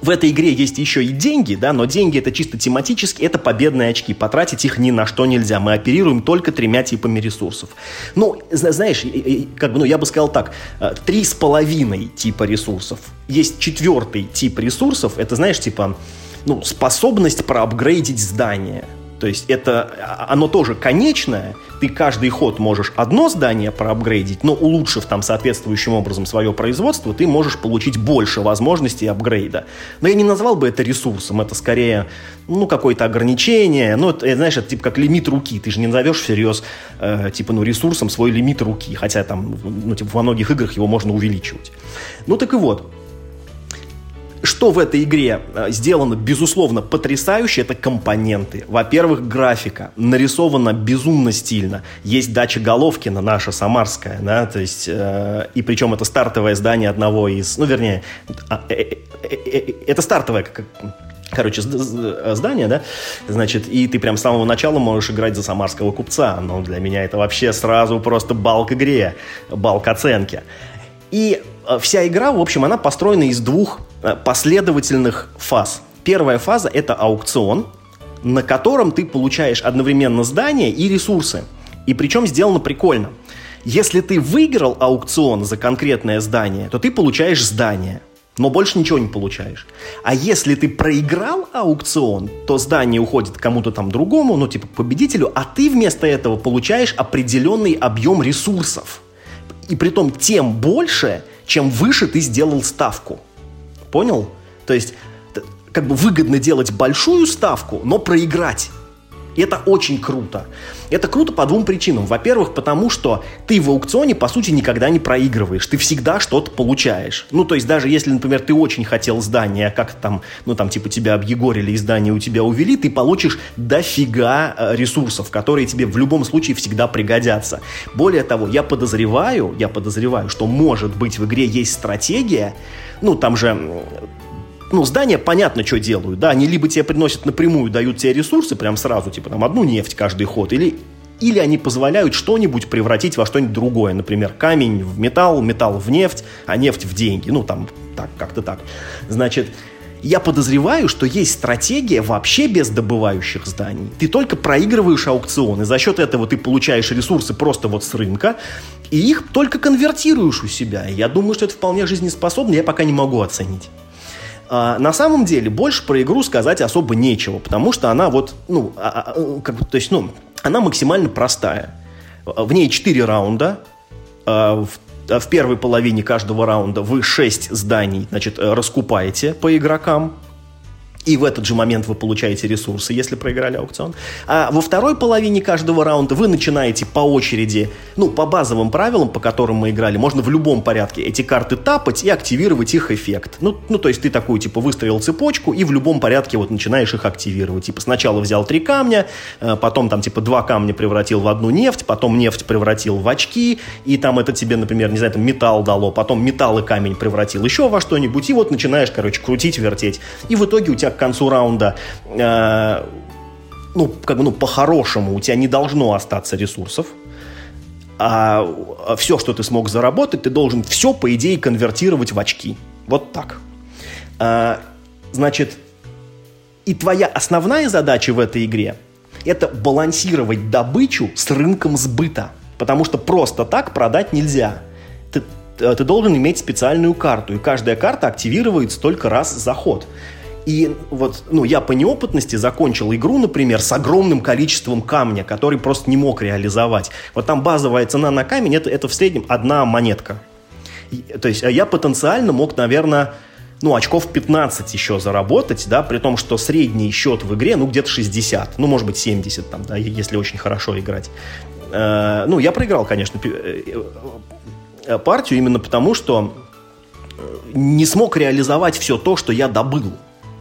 в этой игре есть еще и деньги, да, но деньги это чисто тематически, это победные очки. Потратить их ни на что нельзя. Мы оперируем только тремя типами ресурсов. Ну, знаешь, как бы, ну, я бы сказал так, э, три с половиной типа ресурсов. Есть четвертый тип ресурсов, это, знаешь, типа, ну, способность проапгрейдить здание. То есть это, а, оно тоже конечное, ты каждый ход можешь одно здание проапгрейдить, но улучшив там соответствующим образом свое производство, ты можешь получить больше возможностей апгрейда. Но я не назвал бы это ресурсом, это скорее, ну, какое-то ограничение, ну, это, знаешь, это типа как лимит руки, ты же не назовешь всерьез, э, типа, ну, ресурсом свой лимит руки, хотя там, ну, типа, во многих играх его можно увеличивать. Ну, так и вот, что в этой игре э, сделано, безусловно, потрясающе, это компоненты. Во-первых, графика. Нарисована безумно стильно. Есть дача Головкина, наша самарская, да, то есть, э, и причем это стартовое здание одного из, ну, вернее, а, э, э, это стартовое, как, короче, здание, да, значит, и ты прям с самого начала можешь играть за самарского купца, но для меня это вообще сразу просто балк игре, балк оценки. И вся игра, в общем, она построена из двух последовательных фаз. Первая фаза – это аукцион, на котором ты получаешь одновременно здания и ресурсы. И причем сделано прикольно. Если ты выиграл аукцион за конкретное здание, то ты получаешь здание – но больше ничего не получаешь. А если ты проиграл аукцион, то здание уходит кому-то там другому, ну типа победителю, а ты вместо этого получаешь определенный объем ресурсов. И при том тем больше, чем выше ты сделал ставку. Понял? То есть как бы выгодно делать большую ставку, но проиграть. И это очень круто. Это круто по двум причинам. Во-первых, потому что ты в аукционе, по сути, никогда не проигрываешь. Ты всегда что-то получаешь. Ну, то есть даже если, например, ты очень хотел здание, как там, ну, там, типа, тебя объегорили и здание у тебя увели, ты получишь дофига э, ресурсов, которые тебе в любом случае всегда пригодятся. Более того, я подозреваю, я подозреваю, что, может быть, в игре есть стратегия, ну, там же ну, здания понятно, что делают, да, они либо тебе приносят напрямую, дают тебе ресурсы прям сразу, типа там одну нефть каждый ход, или или они позволяют что-нибудь превратить во что-нибудь другое. Например, камень в металл, металл в нефть, а нефть в деньги. Ну, там, так, как-то так. Значит, я подозреваю, что есть стратегия вообще без добывающих зданий. Ты только проигрываешь аукцион, и за счет этого ты получаешь ресурсы просто вот с рынка, и их только конвертируешь у себя. Я думаю, что это вполне жизнеспособно, я пока не могу оценить. А, на самом деле больше про игру сказать особо нечего, потому что она вот, ну, а, а, бы, то есть, ну, она максимально простая. В ней 4 раунда. В, в первой половине каждого раунда вы 6 зданий, значит, раскупаете по игрокам и в этот же момент вы получаете ресурсы, если проиграли аукцион. А во второй половине каждого раунда вы начинаете по очереди, ну, по базовым правилам, по которым мы играли, можно в любом порядке эти карты тапать и активировать их эффект. Ну, ну то есть ты такую, типа, выстроил цепочку и в любом порядке вот начинаешь их активировать. Типа сначала взял три камня, э, потом там, типа, два камня превратил в одну нефть, потом нефть превратил в очки, и там это тебе, например, не знаю, там металл дало, потом металл и камень превратил еще во что-нибудь, и вот начинаешь, короче, крутить, вертеть. И в итоге у тебя к концу раунда э, ну, как бы, ну, по-хорошему у тебя не должно остаться ресурсов, а все, что ты смог заработать, ты должен все, по идее, конвертировать в очки. Вот так. А, значит, и твоя основная задача в этой игре – это балансировать добычу с рынком сбыта. Потому что просто так продать нельзя. Ты, ты должен иметь специальную карту, и каждая карта активируется только раз за ход. И вот, ну, я по неопытности закончил игру, например, с огромным количеством камня, который просто не мог реализовать. Вот там базовая цена на камень это, это в среднем одна монетка. То есть а я потенциально мог, наверное, ну, очков 15 еще заработать, да, при том, что средний счет в игре, ну, где-то 60, ну, может быть, 70 там, да, если очень хорошо играть. Э, ну, я проиграл, конечно, э, э, партию именно потому, что не смог реализовать все то, что я добыл.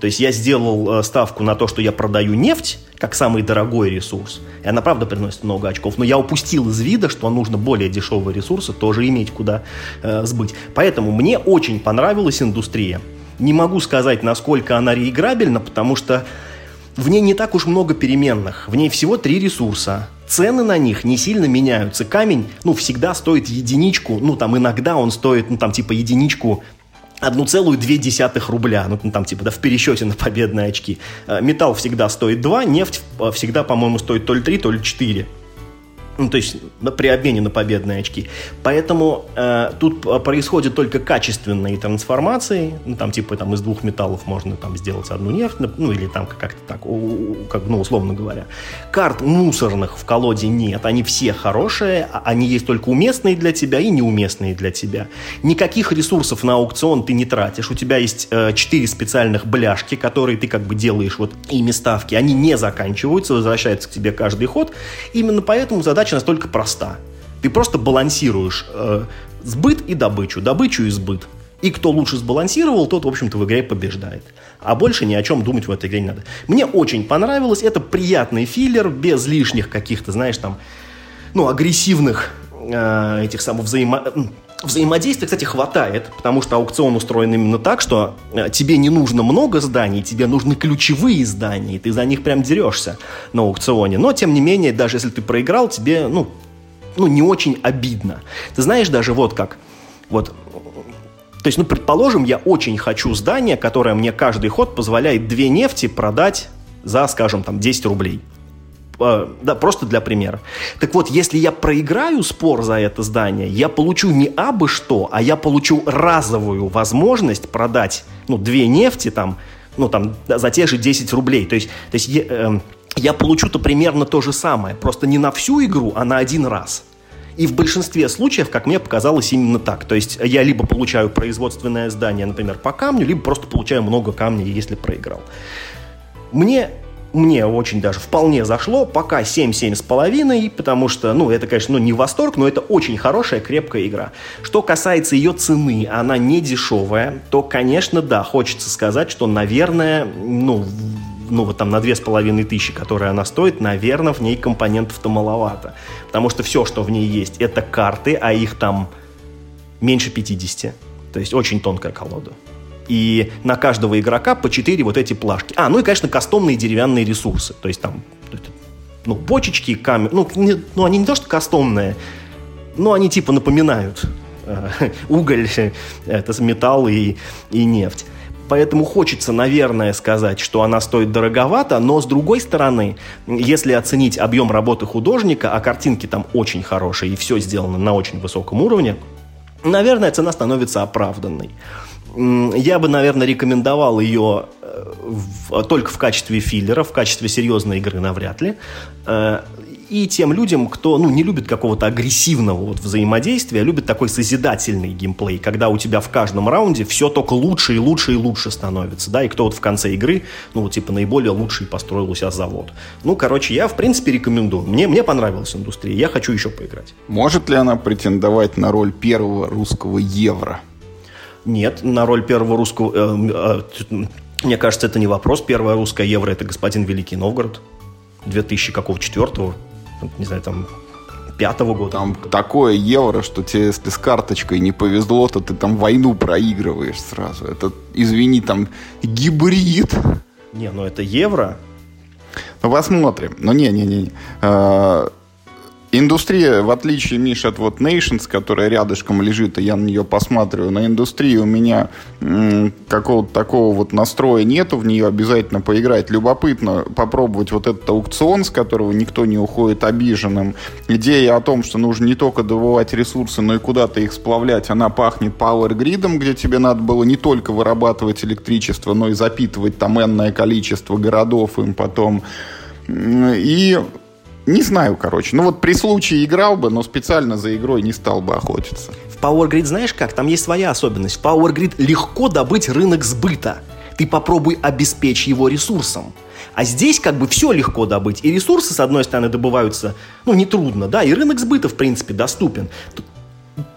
То есть я сделал э, ставку на то, что я продаю нефть как самый дорогой ресурс, и она правда приносит много очков, но я упустил из вида, что нужно более дешевые ресурсы тоже иметь куда э, сбыть. Поэтому мне очень понравилась индустрия. Не могу сказать, насколько она реиграбельна, потому что в ней не так уж много переменных. В ней всего три ресурса. Цены на них не сильно меняются. Камень, ну, всегда стоит единичку. Ну, там иногда он стоит, ну, там, типа единичку 1,2 рубля, ну там типа да, в пересчете на победные очки. Э, металл всегда стоит 2, нефть э, всегда, по-моему, стоит то ли 3, то ли 4. Ну, то есть при обмене на победные очки. Поэтому э, тут происходят только качественные трансформации. Ну, там, типа, там, из двух металлов можно там сделать одну нефть, ну, или там как-то так, как, ну, условно говоря. Карт мусорных в колоде нет. Они все хорошие, а они есть только уместные для тебя и неуместные для тебя. Никаких ресурсов на аукцион ты не тратишь. У тебя есть э, четыре специальных бляшки, которые ты как бы делаешь вот ими ставки. Они не заканчиваются, возвращаются к тебе каждый ход. Именно поэтому задача задача настолько проста. Ты просто балансируешь э, сбыт и добычу, добычу и сбыт. И кто лучше сбалансировал, тот, в общем-то, в игре побеждает. А больше ни о чем думать в этой игре не надо. Мне очень понравилось. Это приятный филлер, без лишних каких-то, знаешь, там, ну, агрессивных э, этих самых взаимо Взаимодействия, кстати, хватает, потому что аукцион устроен именно так, что э, тебе не нужно много зданий, тебе нужны ключевые здания, и ты за них прям дерешься на аукционе. Но, тем не менее, даже если ты проиграл, тебе, ну, ну не очень обидно. Ты знаешь даже вот как, вот, то есть, ну, предположим, я очень хочу здание, которое мне каждый ход позволяет две нефти продать за, скажем, там, 10 рублей да, просто для примера. Так вот, если я проиграю спор за это здание, я получу не абы что, а я получу разовую возможность продать, ну, две нефти там, ну, там, за те же 10 рублей. То есть, то есть я, э, я получу-то примерно то же самое, просто не на всю игру, а на один раз. И в большинстве случаев, как мне показалось, именно так. То есть я либо получаю производственное здание, например, по камню, либо просто получаю много камня, если проиграл. Мне мне очень даже вполне зашло, пока 7-7,5, потому что, ну, это, конечно, ну, не восторг, но это очень хорошая, крепкая игра. Что касается ее цены, она не дешевая, то, конечно, да, хочется сказать, что, наверное, ну, ну, вот там на две с половиной тысячи, которые она стоит, наверное, в ней компонентов-то маловато. Потому что все, что в ней есть, это карты, а их там меньше 50. То есть очень тонкая колода. И на каждого игрока по 4 вот эти плашки. А, ну и, конечно, кастомные деревянные ресурсы. То есть там, ну, бочечки, камеры. Ну, не, ну они не то, что кастомные, но они типа напоминают э, уголь, это металл и, и нефть. Поэтому хочется, наверное, сказать, что она стоит дороговато, но с другой стороны, если оценить объем работы художника, а картинки там очень хорошие и все сделано на очень высоком уровне, наверное, цена становится оправданной. Я бы, наверное, рекомендовал ее э, в, только в качестве филлера, в качестве серьезной игры навряд ли. Э, и тем людям, кто ну, не любит какого-то агрессивного вот взаимодействия, а любит такой созидательный геймплей, когда у тебя в каждом раунде все только лучше и лучше и лучше становится, да, и кто вот в конце игры, ну, вот, типа, наиболее лучший построил у себя завод. Ну, короче, я, в принципе, рекомендую. Мне, мне понравилась индустрия, я хочу еще поиграть. Может ли она претендовать на роль первого русского евро? Нет, на роль первого русского... Э, э, мне кажется, это не вопрос. Первая русская евро – это господин Великий Новгород. 2000 какого четвертого не знаю, там, пятого года. Там такое евро, что тебе, если с карточкой не повезло, то ты там войну проигрываешь сразу. Это, извини, там гибрид. Не, ну это евро. Ну, посмотрим. Ну, не-не-не. Индустрия, в отличие, Миш, от вот Nations, которая рядышком лежит, и я на нее посматриваю, на индустрию у меня какого-то такого вот настроя нету, в нее обязательно поиграть. Любопытно попробовать вот этот аукцион, с которого никто не уходит обиженным. Идея о том, что нужно не только добывать ресурсы, но и куда-то их сплавлять, она пахнет Power Grid, где тебе надо было не только вырабатывать электричество, но и запитывать там энное количество городов им потом. И не знаю, короче. Ну вот при случае играл бы, но специально за игрой не стал бы охотиться. В Power Grid знаешь как? Там есть своя особенность. В Power Grid легко добыть рынок сбыта. Ты попробуй обеспечь его ресурсом. А здесь как бы все легко добыть. И ресурсы, с одной стороны, добываются, ну, нетрудно, да, и рынок сбыта, в принципе, доступен.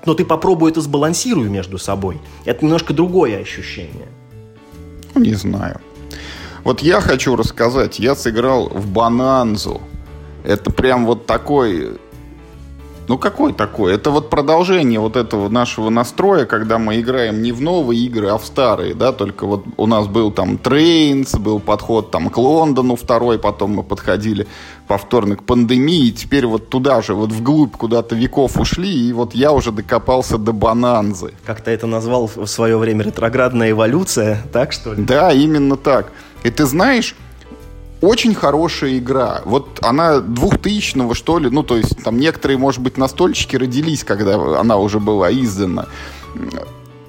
Но ты попробуй это сбалансируй между собой. Это немножко другое ощущение. Ну, не знаю. Вот я хочу рассказать, я сыграл в Bohnanza. Это прям вот такой... Ну, какой такой? Это вот продолжение вот этого нашего настроя, когда мы играем не в новые игры, а в старые, да, только вот у нас был там Trains, был подход там к Лондону второй, потом мы подходили повторно к пандемии, и теперь вот туда же, вот вглубь куда-то веков ушли, и вот я уже докопался до Bohnanza. Как то это назвал в свое время ретроградная эволюция, так что ли? Да, именно так. И ты знаешь, очень хорошая игра. Вот она двухтысячного, что ли, ну, то есть там некоторые, может быть, настольщики родились, когда она уже была издана.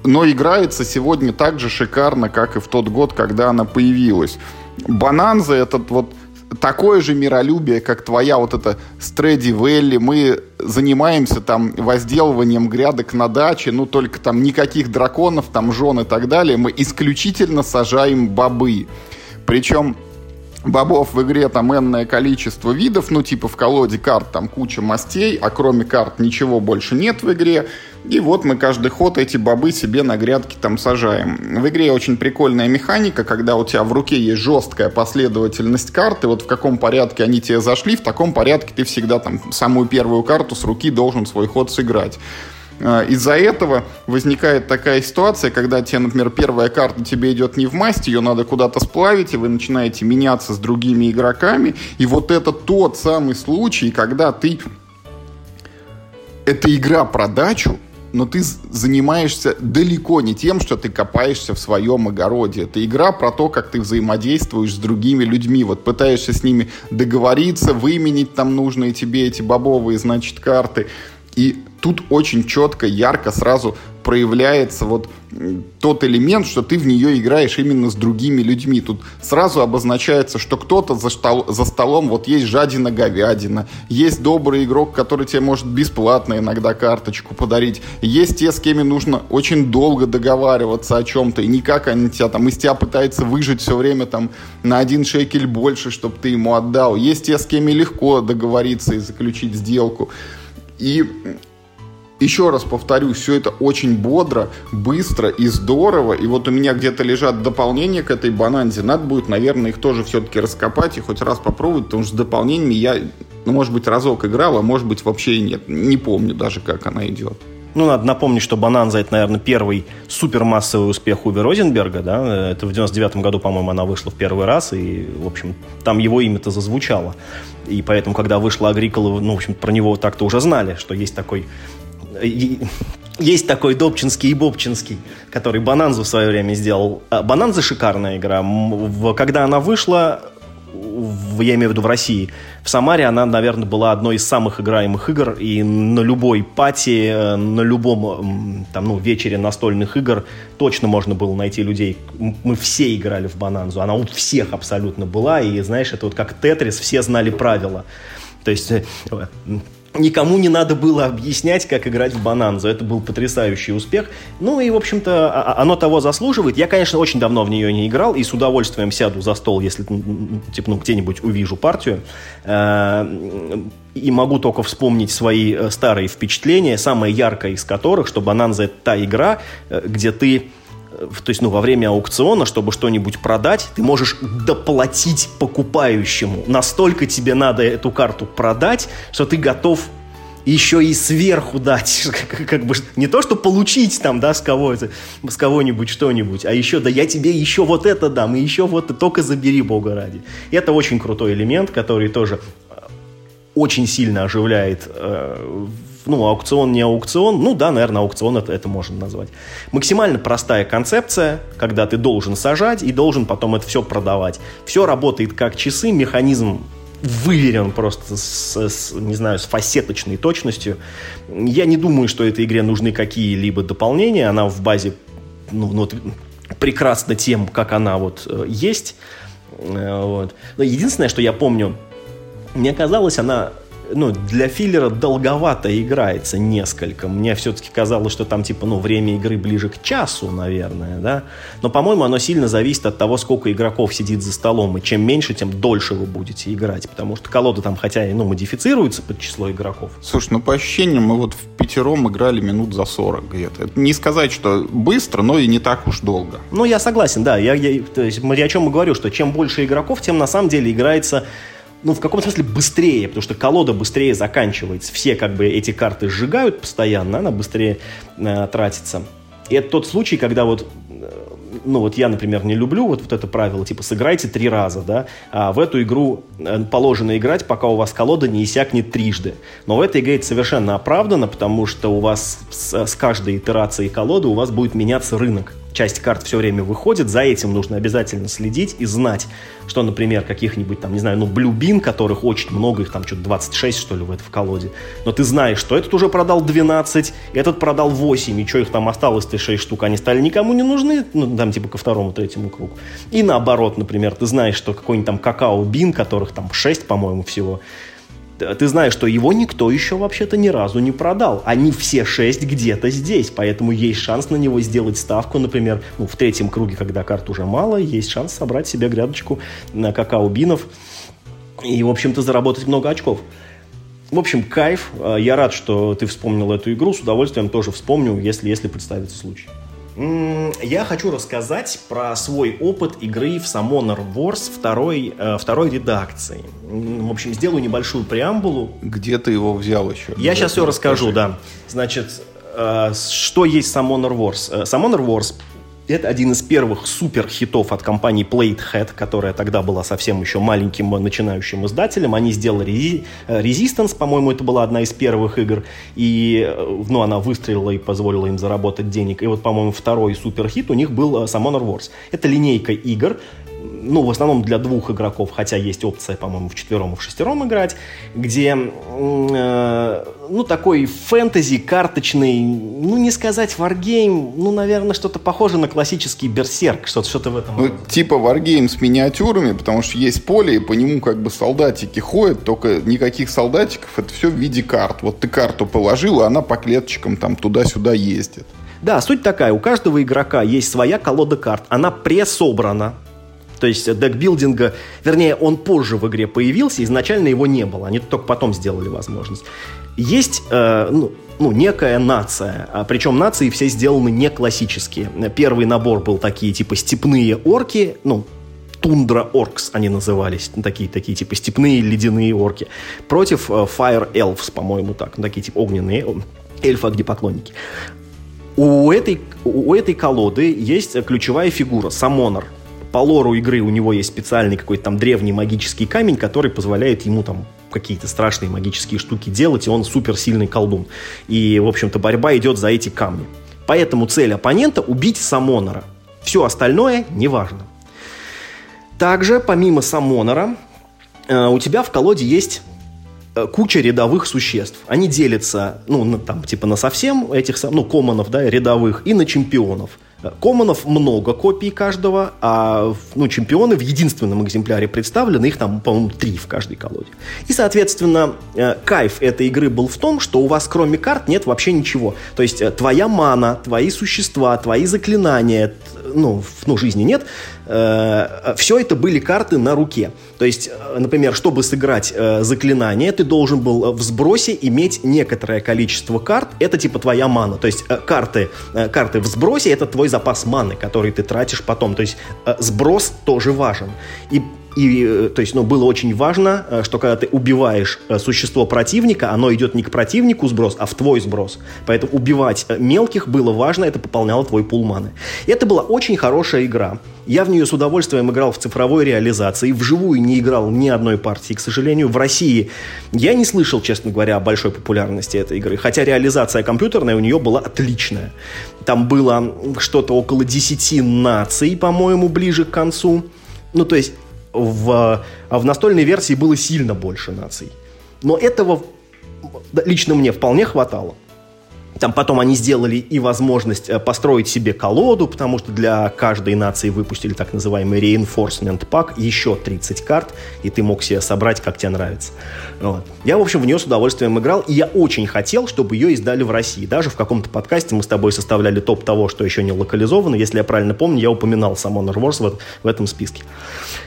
Но играется сегодня так же шикарно, как и в тот год, когда она появилась. Бананза этот вот такое же миролюбие, как твоя вот эта Стреди Велли. Мы занимаемся там возделыванием грядок на даче, ну только там никаких драконов, там жен и так далее. Мы исключительно сажаем бобы. Причем бобов в игре там энное количество видов, ну типа в колоде карт там куча мастей, а кроме карт ничего больше нет в игре. И вот мы каждый ход эти бобы себе на грядке там сажаем. В игре очень прикольная механика, когда у тебя в руке есть жесткая последовательность карт, и вот в каком порядке они тебе зашли, в таком порядке ты всегда там самую первую карту с руки должен свой ход сыграть. А, из-за этого возникает такая ситуация, когда тебе, например, первая карта тебе идет не в масть, ее надо куда-то сплавить, и вы начинаете меняться с другими игроками. И вот это тот самый случай, когда ты... Это игра про дачу, но ты занимаешься далеко не тем, что ты копаешься в своем огороде. Это игра про то, как ты взаимодействуешь с другими людьми. Вот пытаешься с ними договориться, выменить там нужные тебе эти бобовые, значит, карты. И тут очень четко, ярко сразу проявляется вот тот элемент, что ты в нее играешь именно с другими людьми. Тут сразу обозначается, что кто-то за, стол, за столом, вот есть жадина-говядина, есть добрый игрок, который тебе может бесплатно иногда карточку подарить, есть те, с кем нужно очень долго договариваться о чем-то, и никак они тебя там из тебя пытаются выжить все время там на один шекель больше, чтобы ты ему отдал. Есть те, с кем легко договориться и заключить сделку. И еще раз повторю, все это очень бодро, быстро и здорово. И вот у меня где-то лежат дополнения к этой бананзе. Надо будет, наверное, их тоже все-таки раскопать и хоть раз попробовать, потому что с дополнениями я, ну, может быть, разок играл, а может быть, вообще и нет. Не помню даже, как она идет. Ну, надо напомнить, что «Бананза» — это, наверное, первый супермассовый успех Уви Розенберга, да, это в 99 году, по-моему, она вышла в первый раз, и, в общем, там его имя-то зазвучало. И поэтому, когда вышла Агрикола, ну, в общем, про него так-то уже знали, что есть такой есть такой Добчинский и Бобчинский, который Бананзу в свое время сделал. А, Бананза шикарная игра. Когда она вышла, я имею в виду в России, в Самаре она, наверное, была одной из самых играемых игр, и на любой пати, э, на любом там, ну, вечере настольных игр точно можно было найти людей. Мы все играли в Бананзу, она у всех абсолютно была, и, знаешь, это вот как Тетрис, все знали правила. То есть э, Никому не надо было объяснять, как играть в Бананзу. Это был потрясающий успех. Ну и, в общем-то, а, а, оно того заслуживает. Я, конечно, очень давно в нее не играл и с удовольствием сяду за стол, если типа, ну, где-нибудь увижу партию. Э, и могу только вспомнить свои э, старые впечатления, самое яркое из которых, что Бананза — это та игра, э, где ты то есть, ну, во время аукциона, чтобы что-нибудь продать, ты можешь доплатить покупающему. Настолько тебе надо эту карту продать, что ты готов еще и сверху дать, как, как бы не то, что получить там, да, с кого-то, с кого-нибудь что-нибудь, а еще, да я тебе еще вот это дам, и еще вот это, только забери, бога ради. Это очень крутой элемент, который тоже э, очень сильно оживляет э, ну, аукцион не аукцион, ну да, наверное, аукцион это, это можно назвать. Максимально простая концепция, когда ты должен сажать и должен потом это все продавать. Все работает как часы, механизм выверен просто с, с, не знаю, с фасеточной точностью. Я не думаю, что этой игре нужны какие-либо дополнения. Она в базе ну, ну, прекрасна тем, как она вот э, есть. Э, вот. Но единственное, что я помню, мне казалось, она ну, для филлера долговато играется несколько. Мне все-таки казалось, что там, типа, ну, время игры ближе к часу, наверное, да. Но, по-моему, оно сильно зависит от того, сколько игроков сидит за столом. И чем меньше, тем дольше вы будете играть. Потому что колода там, хотя и, ну, модифицируется под число игроков. Слушай, ну, по ощущениям, мы вот в пятером играли минут за 40 где-то. Не сказать, что быстро, но и не так уж долго. Ну, я согласен, да. Я, я, то есть, о чем мы говорю, что чем больше игроков, тем на самом деле играется ну, в каком смысле быстрее, потому что колода быстрее заканчивается. Все как бы эти карты сжигают постоянно, она быстрее э, тратится. И это тот случай, когда вот э, ну вот я, например, не люблю вот, вот это правило, типа сыграйте три раза, да, а в эту игру э, положено играть, пока у вас колода не иссякнет трижды. Но в этой игре это совершенно оправдано, потому что у вас с, с каждой итерацией колоды у вас будет меняться рынок часть карт все время выходит, за этим нужно обязательно следить и знать, что, например, каких-нибудь там, не знаю, ну, блюбин, которых очень много, их там что-то 26, что ли, в, это, в колоде, но ты знаешь, что этот уже продал 12, этот продал 8, и что их там осталось-то 6 штук, они стали никому не нужны, ну, там, типа, ко второму, третьему кругу. И наоборот, например, ты знаешь, что какой-нибудь там какао-бин, которых там 6, по-моему, всего, ты знаешь, что его никто еще вообще-то ни разу не продал. Они все шесть где-то здесь, поэтому есть шанс на него сделать ставку, например, ну, в третьем круге, когда карт уже мало, есть шанс собрать себе грядочку на какао-бинов и, в общем-то, заработать много очков. В общем, кайф. Я рад, что ты вспомнил эту игру. С удовольствием тоже вспомню, если, если представится случай. Я хочу рассказать про свой опыт игры в Summoner Wars второй, э, второй редакции. В общем, сделаю небольшую преамбулу. Где ты его взял еще? Я сейчас все расскажу, да. Значит, э, что есть Summoner Wars? Э, Summoner Wars Это один из первых супер хитов от компании Platehead, которая тогда была совсем еще маленьким начинающим издателем. Они сделали Resistance, по-моему, это была одна из первых игр. И ну, она выстрелила и позволила им заработать денег. И вот, по-моему, второй супер хит у них был Summoner Wars. Это линейка игр, ну, в основном для двух игроков, хотя есть опция, по-моему, в четвером и в шестером играть, где, э, ну, такой фэнтези, карточный, ну, не сказать варгейм, ну, наверное, что-то похоже на классический берсерк, что-то что в этом. Ну, типа варгейм с миниатюрами, потому что есть поле, и по нему как бы солдатики ходят, только никаких солдатиков, это все в виде карт. Вот ты карту положил, а она по клеточкам там туда-сюда ездит. Да, суть такая, у каждого игрока есть своя колода карт, она пресобрана, то есть декбилдинга, вернее, он позже в игре появился, изначально его не было, они только потом сделали возможность. Есть, э, ну, ну, некая нация, а, причем нации все сделаны не классические. Первый набор был такие, типа, степные орки, ну, тундра оркс они назывались, такие, такие типа степные ледяные орки, против э, Fire Elves, по-моему, так, ну, такие типа огненные эльфы-огнепоклонники. У этой, у этой колоды есть ключевая фигура, Самонер – по лору игры у него есть специальный какой-то там древний магический камень, который позволяет ему там какие-то страшные магические штуки делать, и он суперсильный колдун. И, в общем-то, борьба идет за эти камни. Поэтому цель оппонента — убить Самонора. Все остальное неважно. Также, помимо Самонора, э, у тебя в колоде есть э, куча рядовых существ. Они делятся, ну, на, там, типа на совсем этих, ну, комонов, да, рядовых, и на чемпионов. Коммонов много копий каждого, а ну, чемпионы в единственном экземпляре представлены, их там, по-моему, три в каждой колоде. И, соответственно, э, кайф этой игры был в том, что у вас кроме карт нет вообще ничего. То есть э, твоя мана, твои существа, твои заклинания, ну, ну жизни нет, э, все это были карты на руке. То есть, э, например, чтобы сыграть э, заклинание, ты должен был в сбросе иметь некоторое количество карт. Это типа твоя мана. То есть э, карты, э, карты в сбросе это твой запас маны, который ты тратишь потом. То есть э, сброс тоже важен. И и, э, то есть, ну, было очень важно, э, что когда ты убиваешь э, существо противника, оно идет не к противнику сброс, а в твой сброс. Поэтому убивать мелких было важно, это пополняло твой пул маны. И это была очень хорошая игра. Я в нее с удовольствием играл в цифровой реализации, вживую не играл ни одной партии, к сожалению. В России я не слышал, честно говоря, о большой популярности этой игры, хотя реализация компьютерная у нее была отличная. Там было что-то около 10 наций, по-моему, ближе к концу. Ну, то есть в, а в настольной версии было сильно больше наций. Но этого лично мне вполне хватало. Там потом они сделали и возможность э, построить себе колоду, потому что для каждой нации выпустили так называемый reinforcement pack, еще 30 карт, и ты мог себе собрать, как тебе нравится. Вот. Я, в общем, в нее с удовольствием играл, и я очень хотел, чтобы ее издали в России. Даже в каком-то подкасте мы с тобой составляли топ того, что еще не локализовано. Если я правильно помню, я упоминал Summoner Wars в, в этом списке.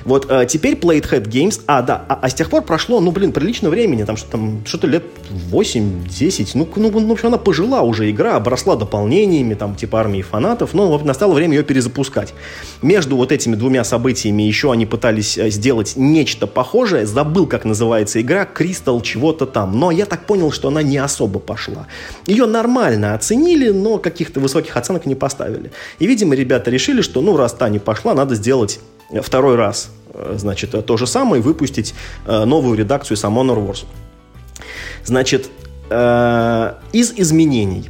Вот а, теперь Playhead Games, а, да, а, а с тех пор прошло, ну, блин, прилично времени, там что-то там, что-то лет 8-10, ну, ну, ну, в общем, она пожила была уже игра, обросла дополнениями, там, типа армии фанатов, но настало время ее перезапускать. Между вот этими двумя событиями еще они пытались э, сделать нечто похожее. Забыл, как называется игра, Кристалл чего-то там. Но я так понял, что она не особо пошла. Ее нормально оценили, но каких-то высоких оценок не поставили. И, видимо, ребята решили, что, ну, раз та не пошла, надо сделать второй раз, э, значит, то же самое, выпустить э, новую редакцию Summoner Wars. Значит, Э, из изменений.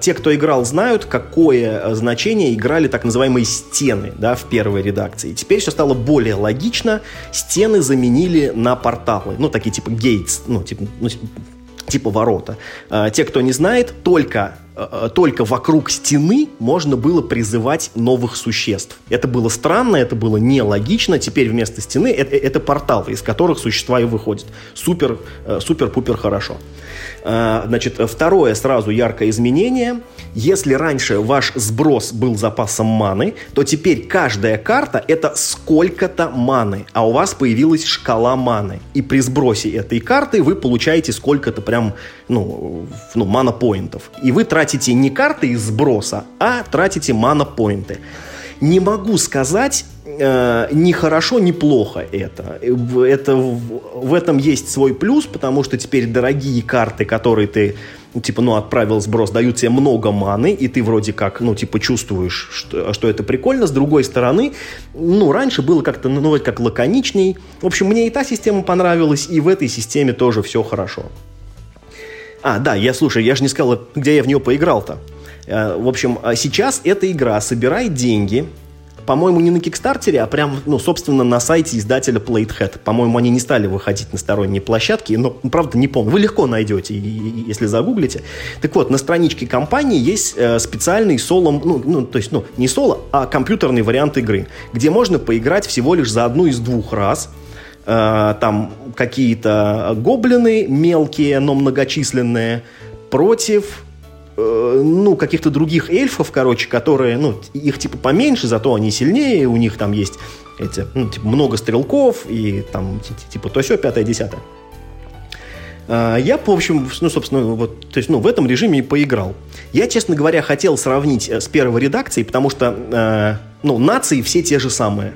Те, кто играл, знают, какое значение играли так называемые стены да, в первой редакции. Теперь все стало более логично. Стены заменили на порталы. Ну, такие типа гейтс, ну, типа, ну, типа ворота. Э, те, кто не знает, только Э, только вокруг стены можно было призывать новых существ. Это было странно, это было нелогично. Теперь вместо стены это, это порталы, из которых существа и выходят. Супер, э, супер-пупер хорошо. Э, значит, второе сразу яркое изменение. Если раньше ваш сброс был запасом маны, то теперь каждая карта это сколько-то маны, а у вас появилась шкала маны. И при сбросе этой карты вы получаете сколько-то прям, ну, ну мана-поинтов. И вы тратите не карты из сброса, а тратите мана-поинты. Не могу сказать, э, ни хорошо, ни плохо это. это в, этом есть свой плюс, потому что теперь дорогие карты, которые ты ну, типа, ну, отправил сброс, дают тебе много маны, и ты вроде как, ну, типа, чувствуешь, что, что это прикольно. С другой стороны, ну, раньше было как-то, ну, вроде как лаконичней. В общем, мне и та система понравилась, и в этой системе тоже все хорошо. А, да, я, слушай, я же не сказал, где я в нее поиграл-то. Э, в общем, а сейчас эта игра собирает деньги по-моему, не на Кикстартере, а прям, ну, собственно, на сайте издателя Playhead. По-моему, они не стали выходить на сторонние площадки, но, правда, не помню. Вы легко найдете, если загуглите. Так вот, на страничке компании есть э, специальный соло, ну, ну, то есть, ну, не соло, а компьютерный вариант игры, где можно поиграть всего лишь за одну из двух раз. Э, там какие-то гоблины мелкие, но многочисленные против Э, ну, каких-то других эльфов, короче, которые, ну, их типа поменьше, зато они сильнее, у них там есть эти, ну, типа, много стрелков и там, типа, то все пятое, десятое. А, я, в общем, ну, собственно, вот, то есть, ну, в этом режиме и поиграл. Я, честно говоря, хотел сравнить э, с первой редакцией, потому что, э, ну, нации все те же самые,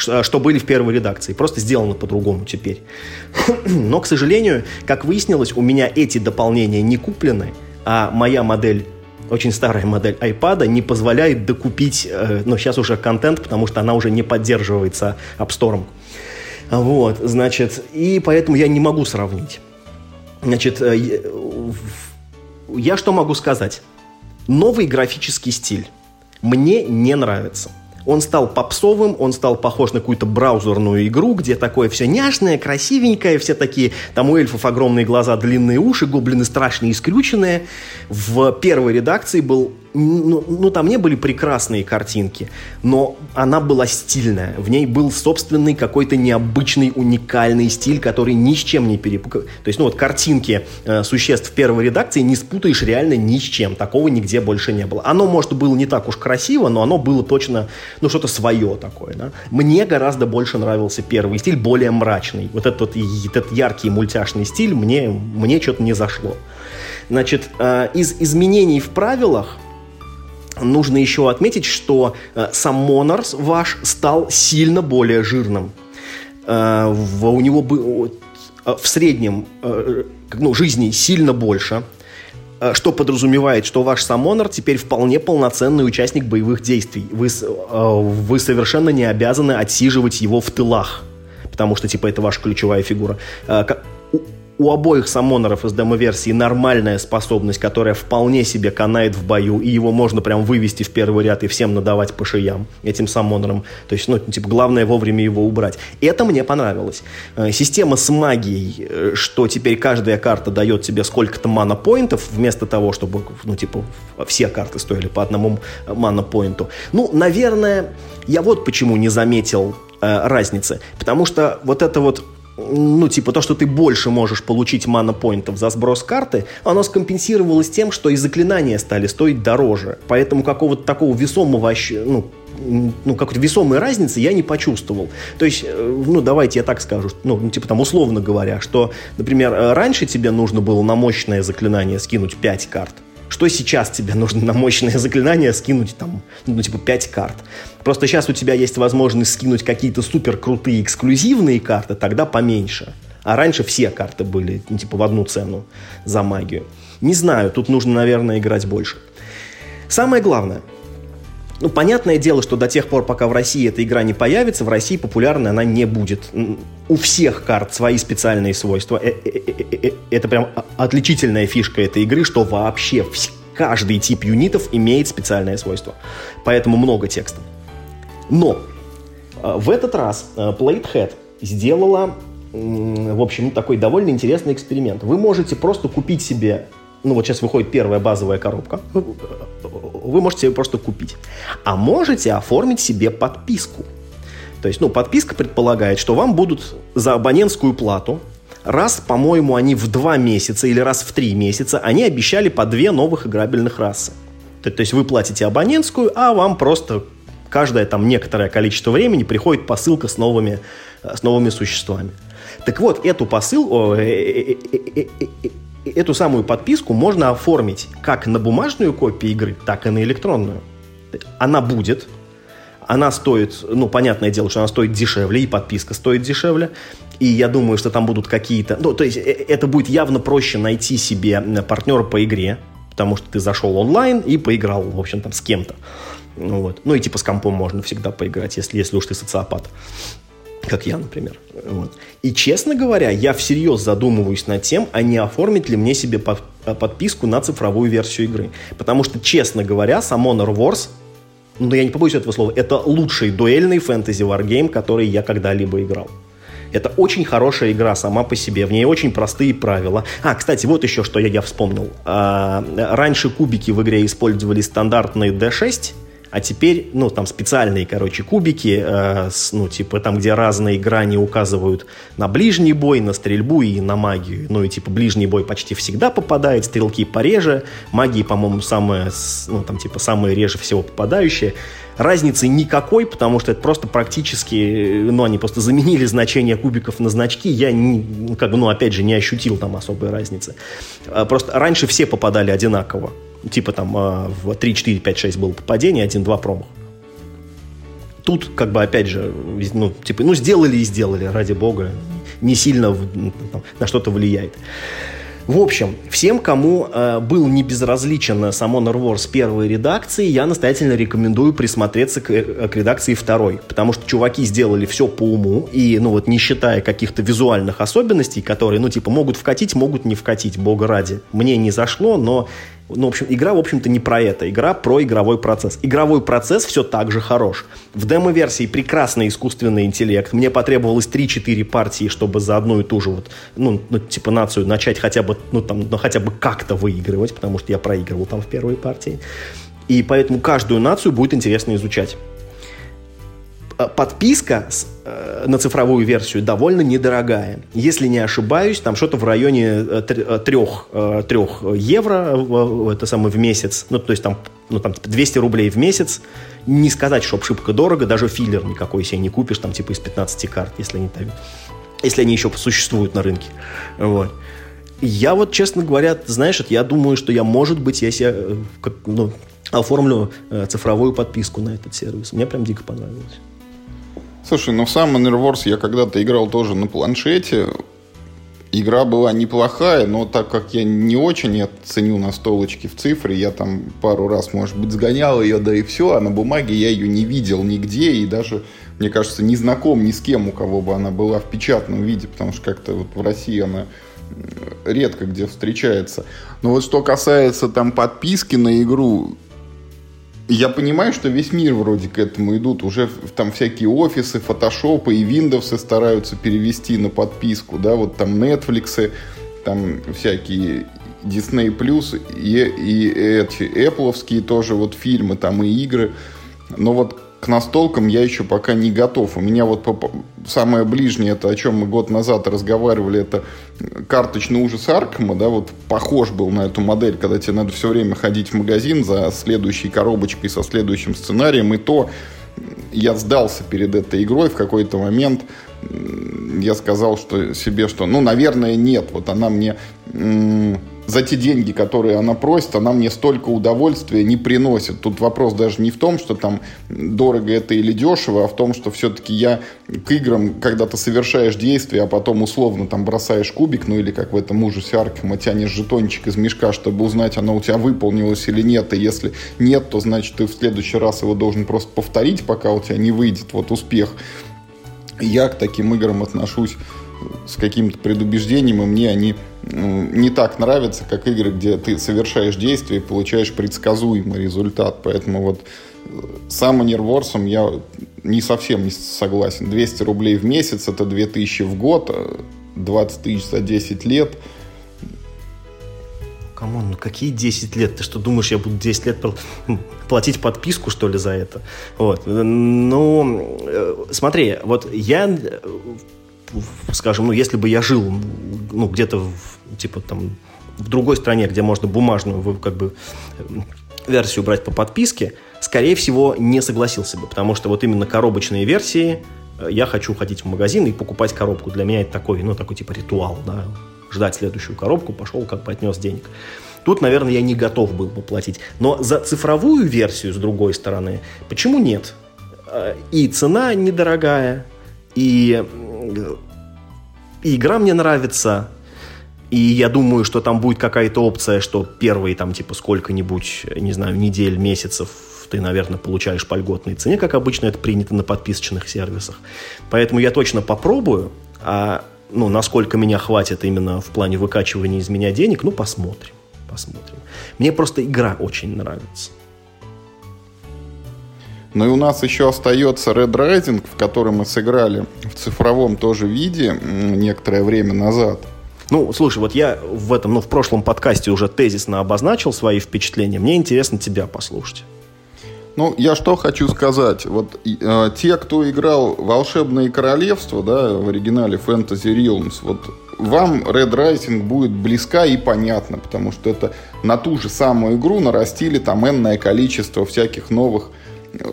что были в первой редакции, просто сделано по-другому теперь. Но, к сожалению, как выяснилось, у меня эти дополнения не куплены, а моя модель очень старая модель iPad не позволяет докупить, э, ну, сейчас уже контент, потому что она уже не поддерживается App Store. Вот, значит, и поэтому я не могу сравнить. Значит, э, я что могу сказать? Новый графический стиль мне не нравится. Он стал попсовым, он стал похож на какую-то браузерную игру, где такое все няшное, красивенькое, все такие, там у эльфов огромные глаза, длинные уши, гоблины страшные и скрюченные. В первой редакции был ну, ну, там не были прекрасные картинки, но она была стильная. В ней был собственный какой-то необычный, уникальный стиль, который ни с чем не перепутал. То есть, ну вот картинки э, существ первой редакции не спутаешь реально ни с чем. Такого нигде больше не было. Оно, может, было не так уж красиво, но оно было точно, ну, что-то свое такое, да. Мне гораздо больше нравился первый стиль, более мрачный. Вот этот, вот, этот яркий мультяшный стиль мне, мне что-то не зашло. Значит, э, из изменений в правилах нужно еще отметить, что э, сам Монарс ваш стал сильно более жирным. Э, у него э, в среднем ну, жизни сильно больше, что подразумевает, что ваш самонер теперь вполне полноценный участник боевых действий. Вы, вы совершенно не обязаны отсиживать его в тылах, потому что, типа, это ваша ключевая фигура у обоих самонеров из демо-версии нормальная способность, которая вполне себе канает в бою, и его можно прям вывести в первый ряд и всем надавать по шиям этим самонерам. То есть, ну, типа, главное вовремя его убрать. Это мне понравилось. Э, система с магией, э, что теперь каждая карта дает тебе сколько-то мана-поинтов, вместо того, чтобы, ну, типа, все карты стоили по одному мана-поинту. Ну, наверное, я вот почему не заметил э, разницы. Потому что вот это вот ну, типа, то, что ты больше можешь получить мана-поинтов за сброс карты, оно скомпенсировалось тем, что и заклинания стали стоить дороже. Поэтому какого-то такого весомого, ну, ну, какой-то весомой разницы я не почувствовал. То есть, э, ну, давайте я так скажу, ну, ну, типа там условно говоря, что, например, э, раньше тебе нужно было на мощное заклинание скинуть 5 карт, что сейчас тебе нужно на мощное заклинание скинуть там, ну, типа 5 карт. Просто сейчас у тебя есть возможность скинуть какие-то супер крутые эксклюзивные карты, тогда поменьше. А раньше все карты были, ну, типа, в одну цену за магию. Не знаю, тут нужно, наверное, играть больше. Самое главное. Ну, понятное дело, что до тех пор, пока в России эта игра не появится, в России популярной она не будет. У всех карт свои специальные свойства. Э, э, э, это прям отличительная фишка этой игры, что вообще каждый тип юнитов имеет специальное свойство. Поэтому много текста. Но в этот раз Platehead сделала, в общем, такой довольно интересный эксперимент. Вы можете просто купить себе ну вот сейчас выходит первая базовая коробка, вы можете ее просто купить. А можете оформить себе подписку. То есть, ну, подписка предполагает, что вам будут за абонентскую плату раз, по-моему, они в два месяца или раз в три месяца, они обещали по две новых играбельных расы. То, то есть вы платите абонентскую, а вам просто каждое там некоторое количество времени приходит посылка с новыми, э, с новыми существами. Так вот, эту посылку, эту самую подписку можно оформить как на бумажную копию игры, так и на электронную. Она будет, она стоит, ну, понятное дело, что она стоит дешевле, и подписка стоит дешевле. И я думаю, что там будут какие-то... Ну, то есть э, это будет явно проще найти себе партнера по игре, потому что ты зашел онлайн и поиграл, в общем, там с кем-то. Вот. Ну и типа с компом можно всегда поиграть, если, если уж ты социопат. Как я, например. Вот. И, честно говоря, я всерьез задумываюсь над тем, а не оформить ли мне себе под, подписку на цифровую версию игры. Потому что, честно говоря, Honor Wars, ну я не побоюсь этого слова, это лучший дуэльный фэнтези варгейм, который я когда-либо играл. Это очень хорошая игра сама по себе. В ней очень простые правила. А, кстати, вот еще что я, я вспомнил. А, раньше кубики в игре использовали стандартные D6, а теперь, ну, там специальные, короче, кубики, э, с, ну, типа там, где разные грани указывают на ближний бой, на стрельбу и на магию. Ну, и типа ближний бой почти всегда попадает, стрелки пореже, магии, по-моему, самые, ну, там, типа, самые реже всего попадающие. Разницы никакой, потому что это просто практически, ну, они просто заменили значение кубиков на значки. Я, не, как бы, ну, опять же, не ощутил там особой разницы. А просто раньше все попадали одинаково. Типа там а, в 3, 4, 5, 6 было попадение, 1-2 промах. Тут, как бы, опять же, ну, типа, ну, сделали и сделали, ради бога. Не сильно на что-то влияет. В общем, всем, кому э, был не безразличен сам Honor Wars первой редакции, я настоятельно рекомендую присмотреться к, э, к редакции второй, потому что чуваки сделали все по уму, и, ну вот, не считая каких-то визуальных особенностей, которые, ну, типа, могут вкатить, могут не вкатить, бога ради. Мне не зашло, но ну, в общем, игра, в общем-то, не про это. Игра про игровой процесс. Игровой процесс все так же хорош. В демо-версии прекрасный искусственный интеллект. Мне потребовалось 3-4 партии, чтобы за одну и ту же вот, ну, ну типа, нацию начать хотя бы, ну, там, ну, хотя бы как-то выигрывать, потому что я проигрывал там в первой партии. И поэтому каждую нацию будет интересно изучать. Э, подписка э, на цифровую версию довольно недорогая. Если не ошибаюсь, там что-то в районе трех, э, трех евро это самое, в месяц. Ну, то есть там, ну, там 200 типа рублей в месяц. Не сказать, что шибко дорого, даже филлер никакой себе не купишь, там типа из 15 карт, если они, если они еще существуют на рынке. Вот. Я вот, честно говоря, знаешь, я думаю, что я, может быть, я ну, оформлю цифровую подписку на этот сервис. Мне прям дико понравилось. Слушай, ну в сам Honor Wars я когда-то играл тоже на планшете. Игра была неплохая, но так как я не очень ценю на столочке в цифре, я там пару раз, может быть, сгонял ее, да и все, а на бумаге я ее не видел нигде, и даже, мне кажется, не знаком ни с кем, у кого бы она была в печатном виде, потому что как-то вот в России она редко где встречается. Но вот что касается там подписки на игру, я понимаю, что весь мир вроде к этому идут. Уже там всякие офисы, фотошопы и Windows стараются перевести на подписку. Да, вот там Netflix, там всякие Disney Plus и, и эти Apple тоже вот фильмы там и игры. Но вот к настолкам я еще пока не готов. У меня вот самое ближнее, это о чем мы год назад разговаривали, это карточный ужас Аркома, да, вот похож был на эту модель, когда тебе надо все время ходить в магазин за следующей коробочкой со следующим сценарием, и то я сдался перед этой игрой в какой-то момент, я сказал что себе, что, ну, наверное, нет, вот она мне за те деньги, которые она просит, она мне столько удовольствия не приносит. Тут вопрос даже не в том, что там дорого это или дешево, а в том, что все-таки я к играм, когда ты совершаешь действие, а потом условно там бросаешь кубик, ну или как в этом ужасе Аркхема тянешь жетончик из мешка, чтобы узнать, оно у тебя выполнилось или нет, и если нет, то значит ты в следующий раз его должен просто повторить, пока у тебя не выйдет вот успех. Я к таким играм отношусь с каким-то предубеждением, и мне они ну, не так нравятся, как игры, где ты совершаешь действие и получаешь предсказуемый результат. Поэтому вот э, с Summoner Wars я не совсем не согласен. 200 рублей в месяц, это 2000 в год, 20 э, тысяч за 10 лет. Come on, ну какие 10 лет? Ты что, думаешь, я буду 10 лет платить подписку, что ли, за это? Вот. Ну, э, смотри, вот я скажем, ну, если бы я жил, ну, где-то, типа, там, в другой стране, где можно бумажную, как бы, версию брать по подписке, скорее всего, не согласился бы, потому что вот именно коробочные версии э, я хочу ходить в магазин и покупать коробку. Для меня это такой, ну, такой, типа, ритуал, да, ждать следующую коробку, пошел, как бы отнес денег. Тут, наверное, я не готов был бы платить. Но за цифровую версию, с другой стороны, почему нет? э, и цена недорогая, и, и игра мне нравится, и я думаю, что там будет какая-то опция, что первые там типа сколько-нибудь, не знаю, недель, месяцев ты, наверное, получаешь по льготной цене, как обычно это принято на подписочных сервисах. Поэтому я точно попробую, а ну, насколько меня хватит именно в плане выкачивания из меня денег, ну, посмотрим. Посмотрим. Мне просто игра очень нравится. Ну и у нас еще остается Red Rising, в котором мы сыграли в цифровом тоже виде некоторое время назад. Ну, слушай, вот я в этом, ну, в прошлом подкасте уже тезисно обозначил свои впечатления. Мне интересно тебя послушать. Ну, я что хочу сказать. Вот э, те, кто играл «Волшебные королевства», да, в оригинале Fantasy Realms, вот вам Red Rising будет близка и понятна, потому что это на ту же самую игру нарастили там энное количество всяких новых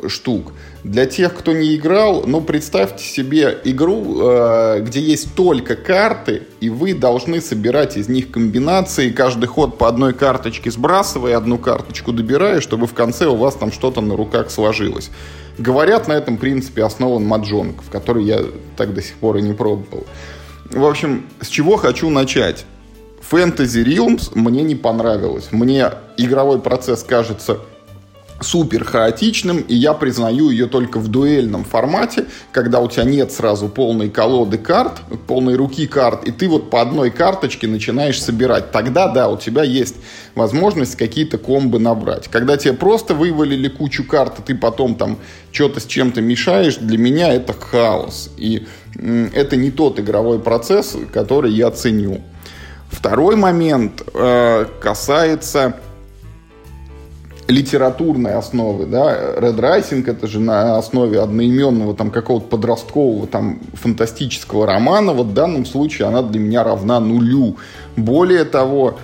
штук. Для тех, кто не играл, ну, представьте себе игру, э, где есть только карты, и вы должны собирать из них комбинации, каждый ход по одной карточке сбрасывая, одну карточку добирая, чтобы в конце у вас там что-то на руках сложилось. Говорят, на этом принципе основан маджонг, в который я так до сих пор и не пробовал. В общем, с чего хочу начать. Fantasy Realms мне не понравилось. Мне игровой процесс кажется супер хаотичным, и я признаю ее только в дуэльном формате, когда у тебя нет сразу полной колоды карт, полной руки карт, и ты вот по одной карточке начинаешь собирать. Тогда, да, у тебя есть возможность какие-то комбы набрать. Когда тебе просто вывалили кучу карт, и ты потом там что-то с чем-то мешаешь, для меня это хаос. И это не тот игровой процесс, который я ценю. Второй момент э, касается литературной основы, да, Red Rising это же на основе одноименного там какого-то подросткового там фантастического романа, вот в данном случае она для меня равна нулю. Более того,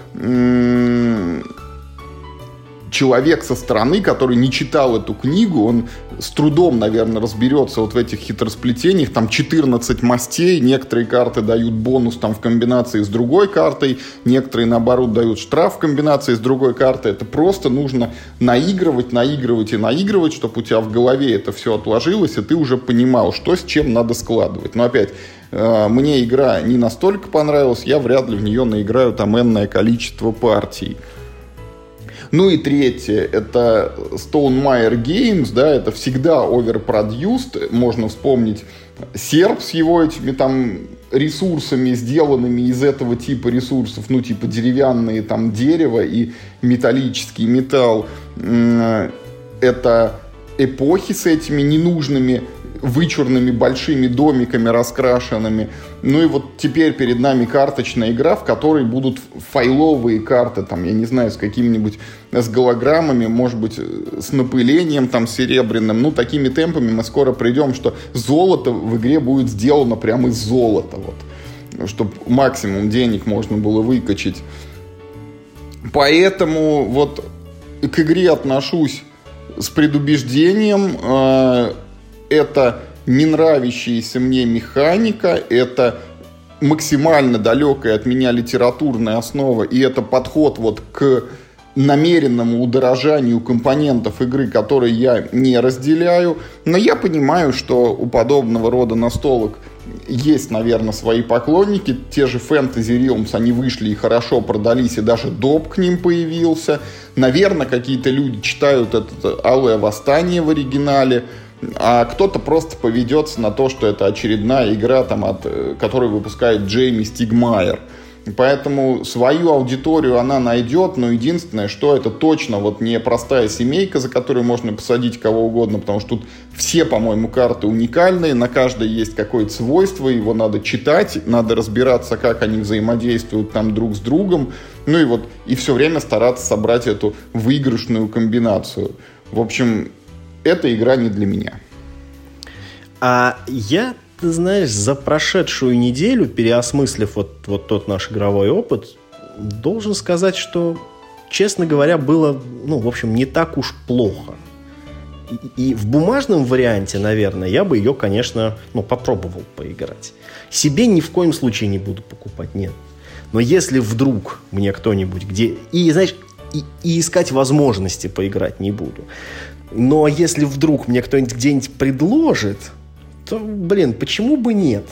человек со стороны, который не читал эту книгу, он с трудом, наверное, разберется вот в этих хитросплетениях. Там 14 мастей, некоторые карты дают бонус там в комбинации с другой картой, некоторые, наоборот, дают штраф в комбинации с другой картой. Это просто нужно наигрывать, наигрывать и наигрывать, чтобы у тебя в голове это все отложилось, и ты уже понимал, что с чем надо складывать. Но опять, э, мне игра не настолько понравилась, я вряд ли в нее наиграю там энное количество партий. Ну и третье, это Stonemeyer Games, да, это всегда overproduced, можно вспомнить серп с его этими там ресурсами, сделанными из этого типа ресурсов, ну, типа деревянные там дерево и металлический металл. Это эпохи с этими ненужными вычурными большими домиками раскрашенными. Ну и вот теперь перед нами карточная игра, в которой будут файловые карты, там, я не знаю, с какими-нибудь, с голограммами, может быть, с напылением там серебряным. Ну, такими темпами мы скоро придем, что золото в игре будет сделано прямо из золота, вот, чтобы максимум денег можно было выкачать. Поэтому вот к игре отношусь с предубеждением. Это не нравящаяся мне механика, это максимально далекая от меня литературная основа, и это подход вот к намеренному удорожанию компонентов игры, которые я не разделяю. Но я понимаю, что у подобного рода настолок есть, наверное, свои поклонники. Те же Fantasy Realms, они вышли и хорошо продались, и даже доп к ним появился. Наверное, какие-то люди читают это «Алое восстание» в оригинале – а кто-то просто поведется на то, что это очередная игра, там, от, э, которую выпускает Джейми Стигмайер. Поэтому свою аудиторию она найдет, но единственное, что это точно вот не простая семейка, за которую можно посадить кого угодно, потому что тут все, по-моему, карты уникальные, на каждой есть какое-то свойство, его надо читать, надо разбираться, как они взаимодействуют там друг с другом, ну и вот, и все время стараться собрать эту выигрышную комбинацию. В общем, эта игра не для меня. А я, ты знаешь, за прошедшую неделю, переосмыслив вот, вот тот наш игровой опыт, должен сказать, что, честно говоря, было, ну, в общем, не так уж плохо. И, и в бумажном варианте, наверное, я бы ее, конечно, ну, попробовал поиграть. Себе ни в коем случае не буду покупать, нет. Но если вдруг мне кто-нибудь где... И, знаешь, и, и искать возможности поиграть не буду. Но если вдруг мне кто-нибудь где-нибудь предложит, то, блин, почему бы нет?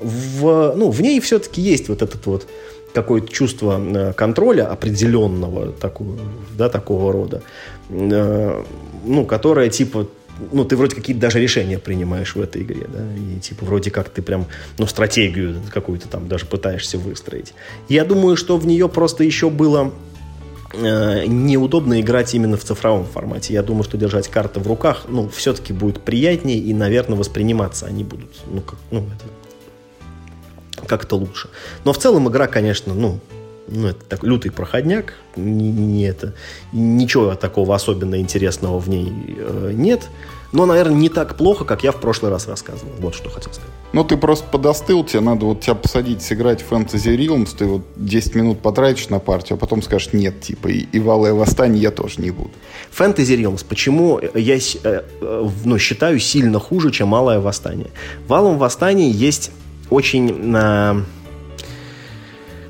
В, ну, в ней все-таки есть вот этот вот какое-то чувство э, контроля определенного такого, да, такого рода, э, ну, которое типа ну, ты вроде какие-то даже решения принимаешь в этой игре, да, и типа вроде как ты прям, ну, стратегию какую-то там даже пытаешься выстроить. Я думаю, что в нее просто еще было неудобно играть именно в цифровом формате. Я думаю, что держать карты в руках, ну, все-таки будет приятнее и, наверное, восприниматься они будут, ну, как, ну, это как-то лучше. Но в целом игра, конечно, ну, ну, это так, лютый проходняк, не, не это, ничего такого особенно интересного в ней э, нет. Но, наверное, не так плохо, как я в прошлый раз рассказывал. Вот что хотел сказать. Ну, ты просто подостыл, тебе надо вот тебя посадить сыграть в Fantasy Realms, ты вот 10 минут потратишь на партию, а потом скажешь, нет, типа, и, и Валое Восстание я тоже не буду. Fantasy Realms, почему я э, ну, считаю сильно хуже, чем Малое Восстание? В Малом Восстании есть очень... Э,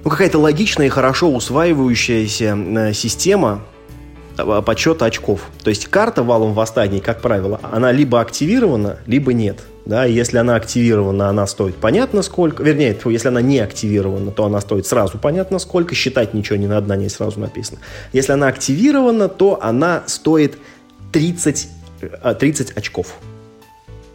ну, какая-то логичная и хорошо усваивающаяся э, система подсчета очков. То есть карта валом восстаний, как правило, она либо активирована, либо нет. Да, если она активирована, она стоит понятно сколько. Вернее, если она не активирована, то она стоит сразу понятно сколько. Считать ничего не надо, на ней сразу написано. Если она активирована, то она стоит 30, 30 э, очков.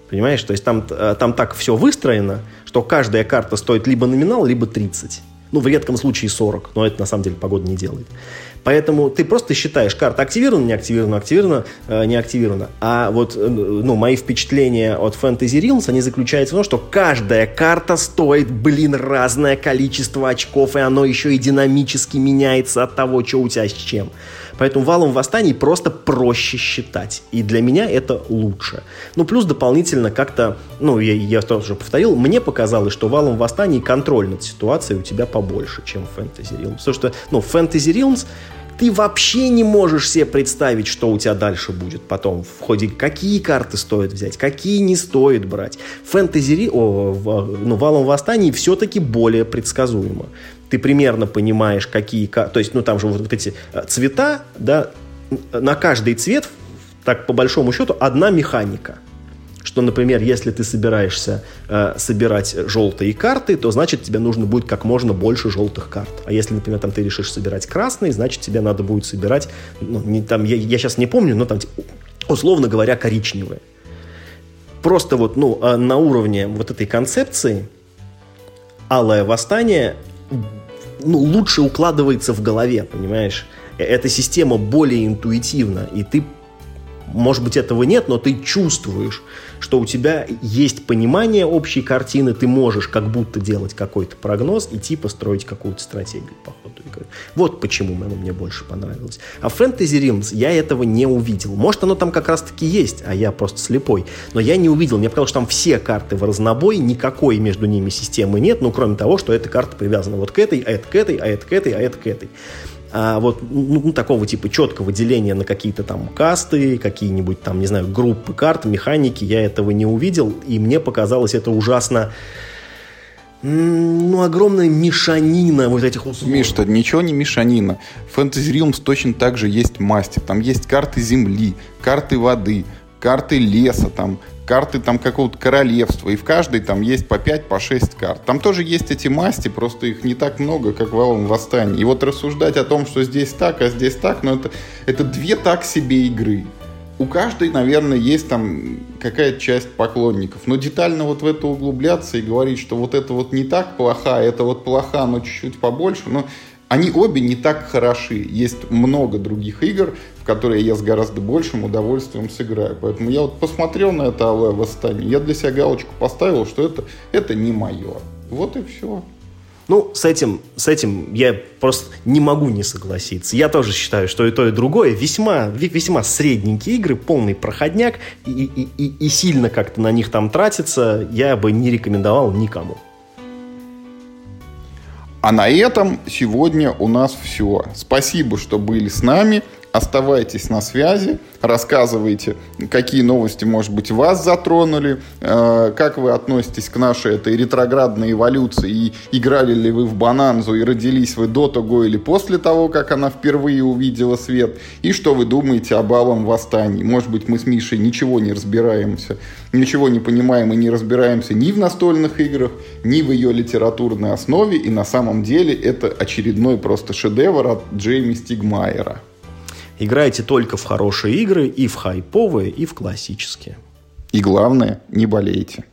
Понимаешь? То есть там, там так все выстроено, что каждая карта стоит либо номинал, либо 30. Ну, в редком случае 40, но это на самом деле погода не делает. Поэтому ты просто считаешь, карта активирована, не активирована, активирована, э, не активирована. А вот э, ну, мои впечатления от Fantasy Realms, они заключаются в том, что каждая карта стоит, блин, разное количество очков, и оно еще и динамически меняется от того, что у тебя с чем. Поэтому валом восстаний просто проще считать. И для меня это лучше. Ну, плюс дополнительно как-то, ну, я, я тоже повторил, мне показалось, что валом восстаний контроль над ситуацией у тебя побольше, чем в Fantasy Realms. Потому что, ну, в Fantasy Realms ты вообще не можешь себе представить, что у тебя дальше будет потом в ходе, какие карты стоит взять, какие не стоит брать. Фэнтези, о, в, ну, валом восстаний все-таки более предсказуемо ты примерно понимаешь, какие... То есть, ну, там же вот эти э, цвета, да, на каждый цвет, так по большому счету, одна механика. Что, например, если ты собираешься э, собирать желтые карты, то значит тебе нужно будет как можно больше желтых карт. А если, например, там ты решишь собирать красные, значит тебе надо будет собирать, ну, не, там, я, я сейчас не помню, но там, условно говоря, коричневые. Просто вот, ну, э, на уровне вот этой концепции Алое восстание ну, лучше укладывается в голове, понимаешь? Э, эта система более интуитивна, и ты может быть, этого нет, но ты чувствуешь, что у тебя есть понимание общей картины, ты можешь как будто делать какой-то прогноз и типа строить какую-то стратегию по ходу игры. Вот почему оно мне больше понравилось. А в Fantasy Realms я этого не увидел. Может, оно там как раз-таки есть, а я просто слепой. Но я не увидел. Мне показалось, что там все карты в разнобой, никакой между ними системы нет, ну, кроме того, что эта карта привязана вот к этой, а это к этой, а это к этой, а это к этой а вот ну, ну, такого типа четкого деления на какие-то там касты, какие-нибудь там, не знаю, группы карт, механики, я этого не увидел, и мне показалось это ужасно ну, огромная мешанина вот этих условий. Миш, что ничего не мешанина. В Fantasy Realms точно так же есть мастер. Там есть карты земли, карты воды, карты леса, там карты там какого-то королевства, и в каждой там есть по 5, по 6 карт. Там тоже есть эти масти, просто их не так много, как в Алом Восстании. И вот рассуждать о том, что здесь так, а здесь так, но ну, это, это две так себе игры. У каждой, наверное, есть там какая-то часть поклонников. Но детально вот в это углубляться и говорить, что вот это вот не так плоха, это вот плоха, но чуть-чуть побольше, ну, они обе не так хороши. Есть много других игр, в которые я с гораздо большим удовольствием сыграю. Поэтому я вот посмотрел на это Алое Восстание, я для себя галочку поставил, что это, это не мое. Вот и все. Ну, с этим, с этим я просто не могу не согласиться. Я тоже считаю, что и то, и другое весьма, весьма средненькие игры, полный проходняк, и, и, и, и сильно как-то на них там тратиться я бы не рекомендовал никому. А на этом сегодня у нас все. Спасибо, что были с нами. Оставайтесь на связи, рассказывайте, какие новости, может быть, вас затронули, э, как вы относитесь к нашей этой ретроградной эволюции, и играли ли вы в Бананзу, и родились вы до того или после того, как она впервые увидела свет, и что вы думаете об Алом Восстании. Может быть, мы с Мишей ничего не разбираемся, ничего не понимаем и не разбираемся ни в настольных играх, ни в ее литературной основе, и на самом деле это очередной просто шедевр от Джейми Стигмайера. Играйте только в хорошие игры, и в хайповые, и в классические. И главное, не болейте.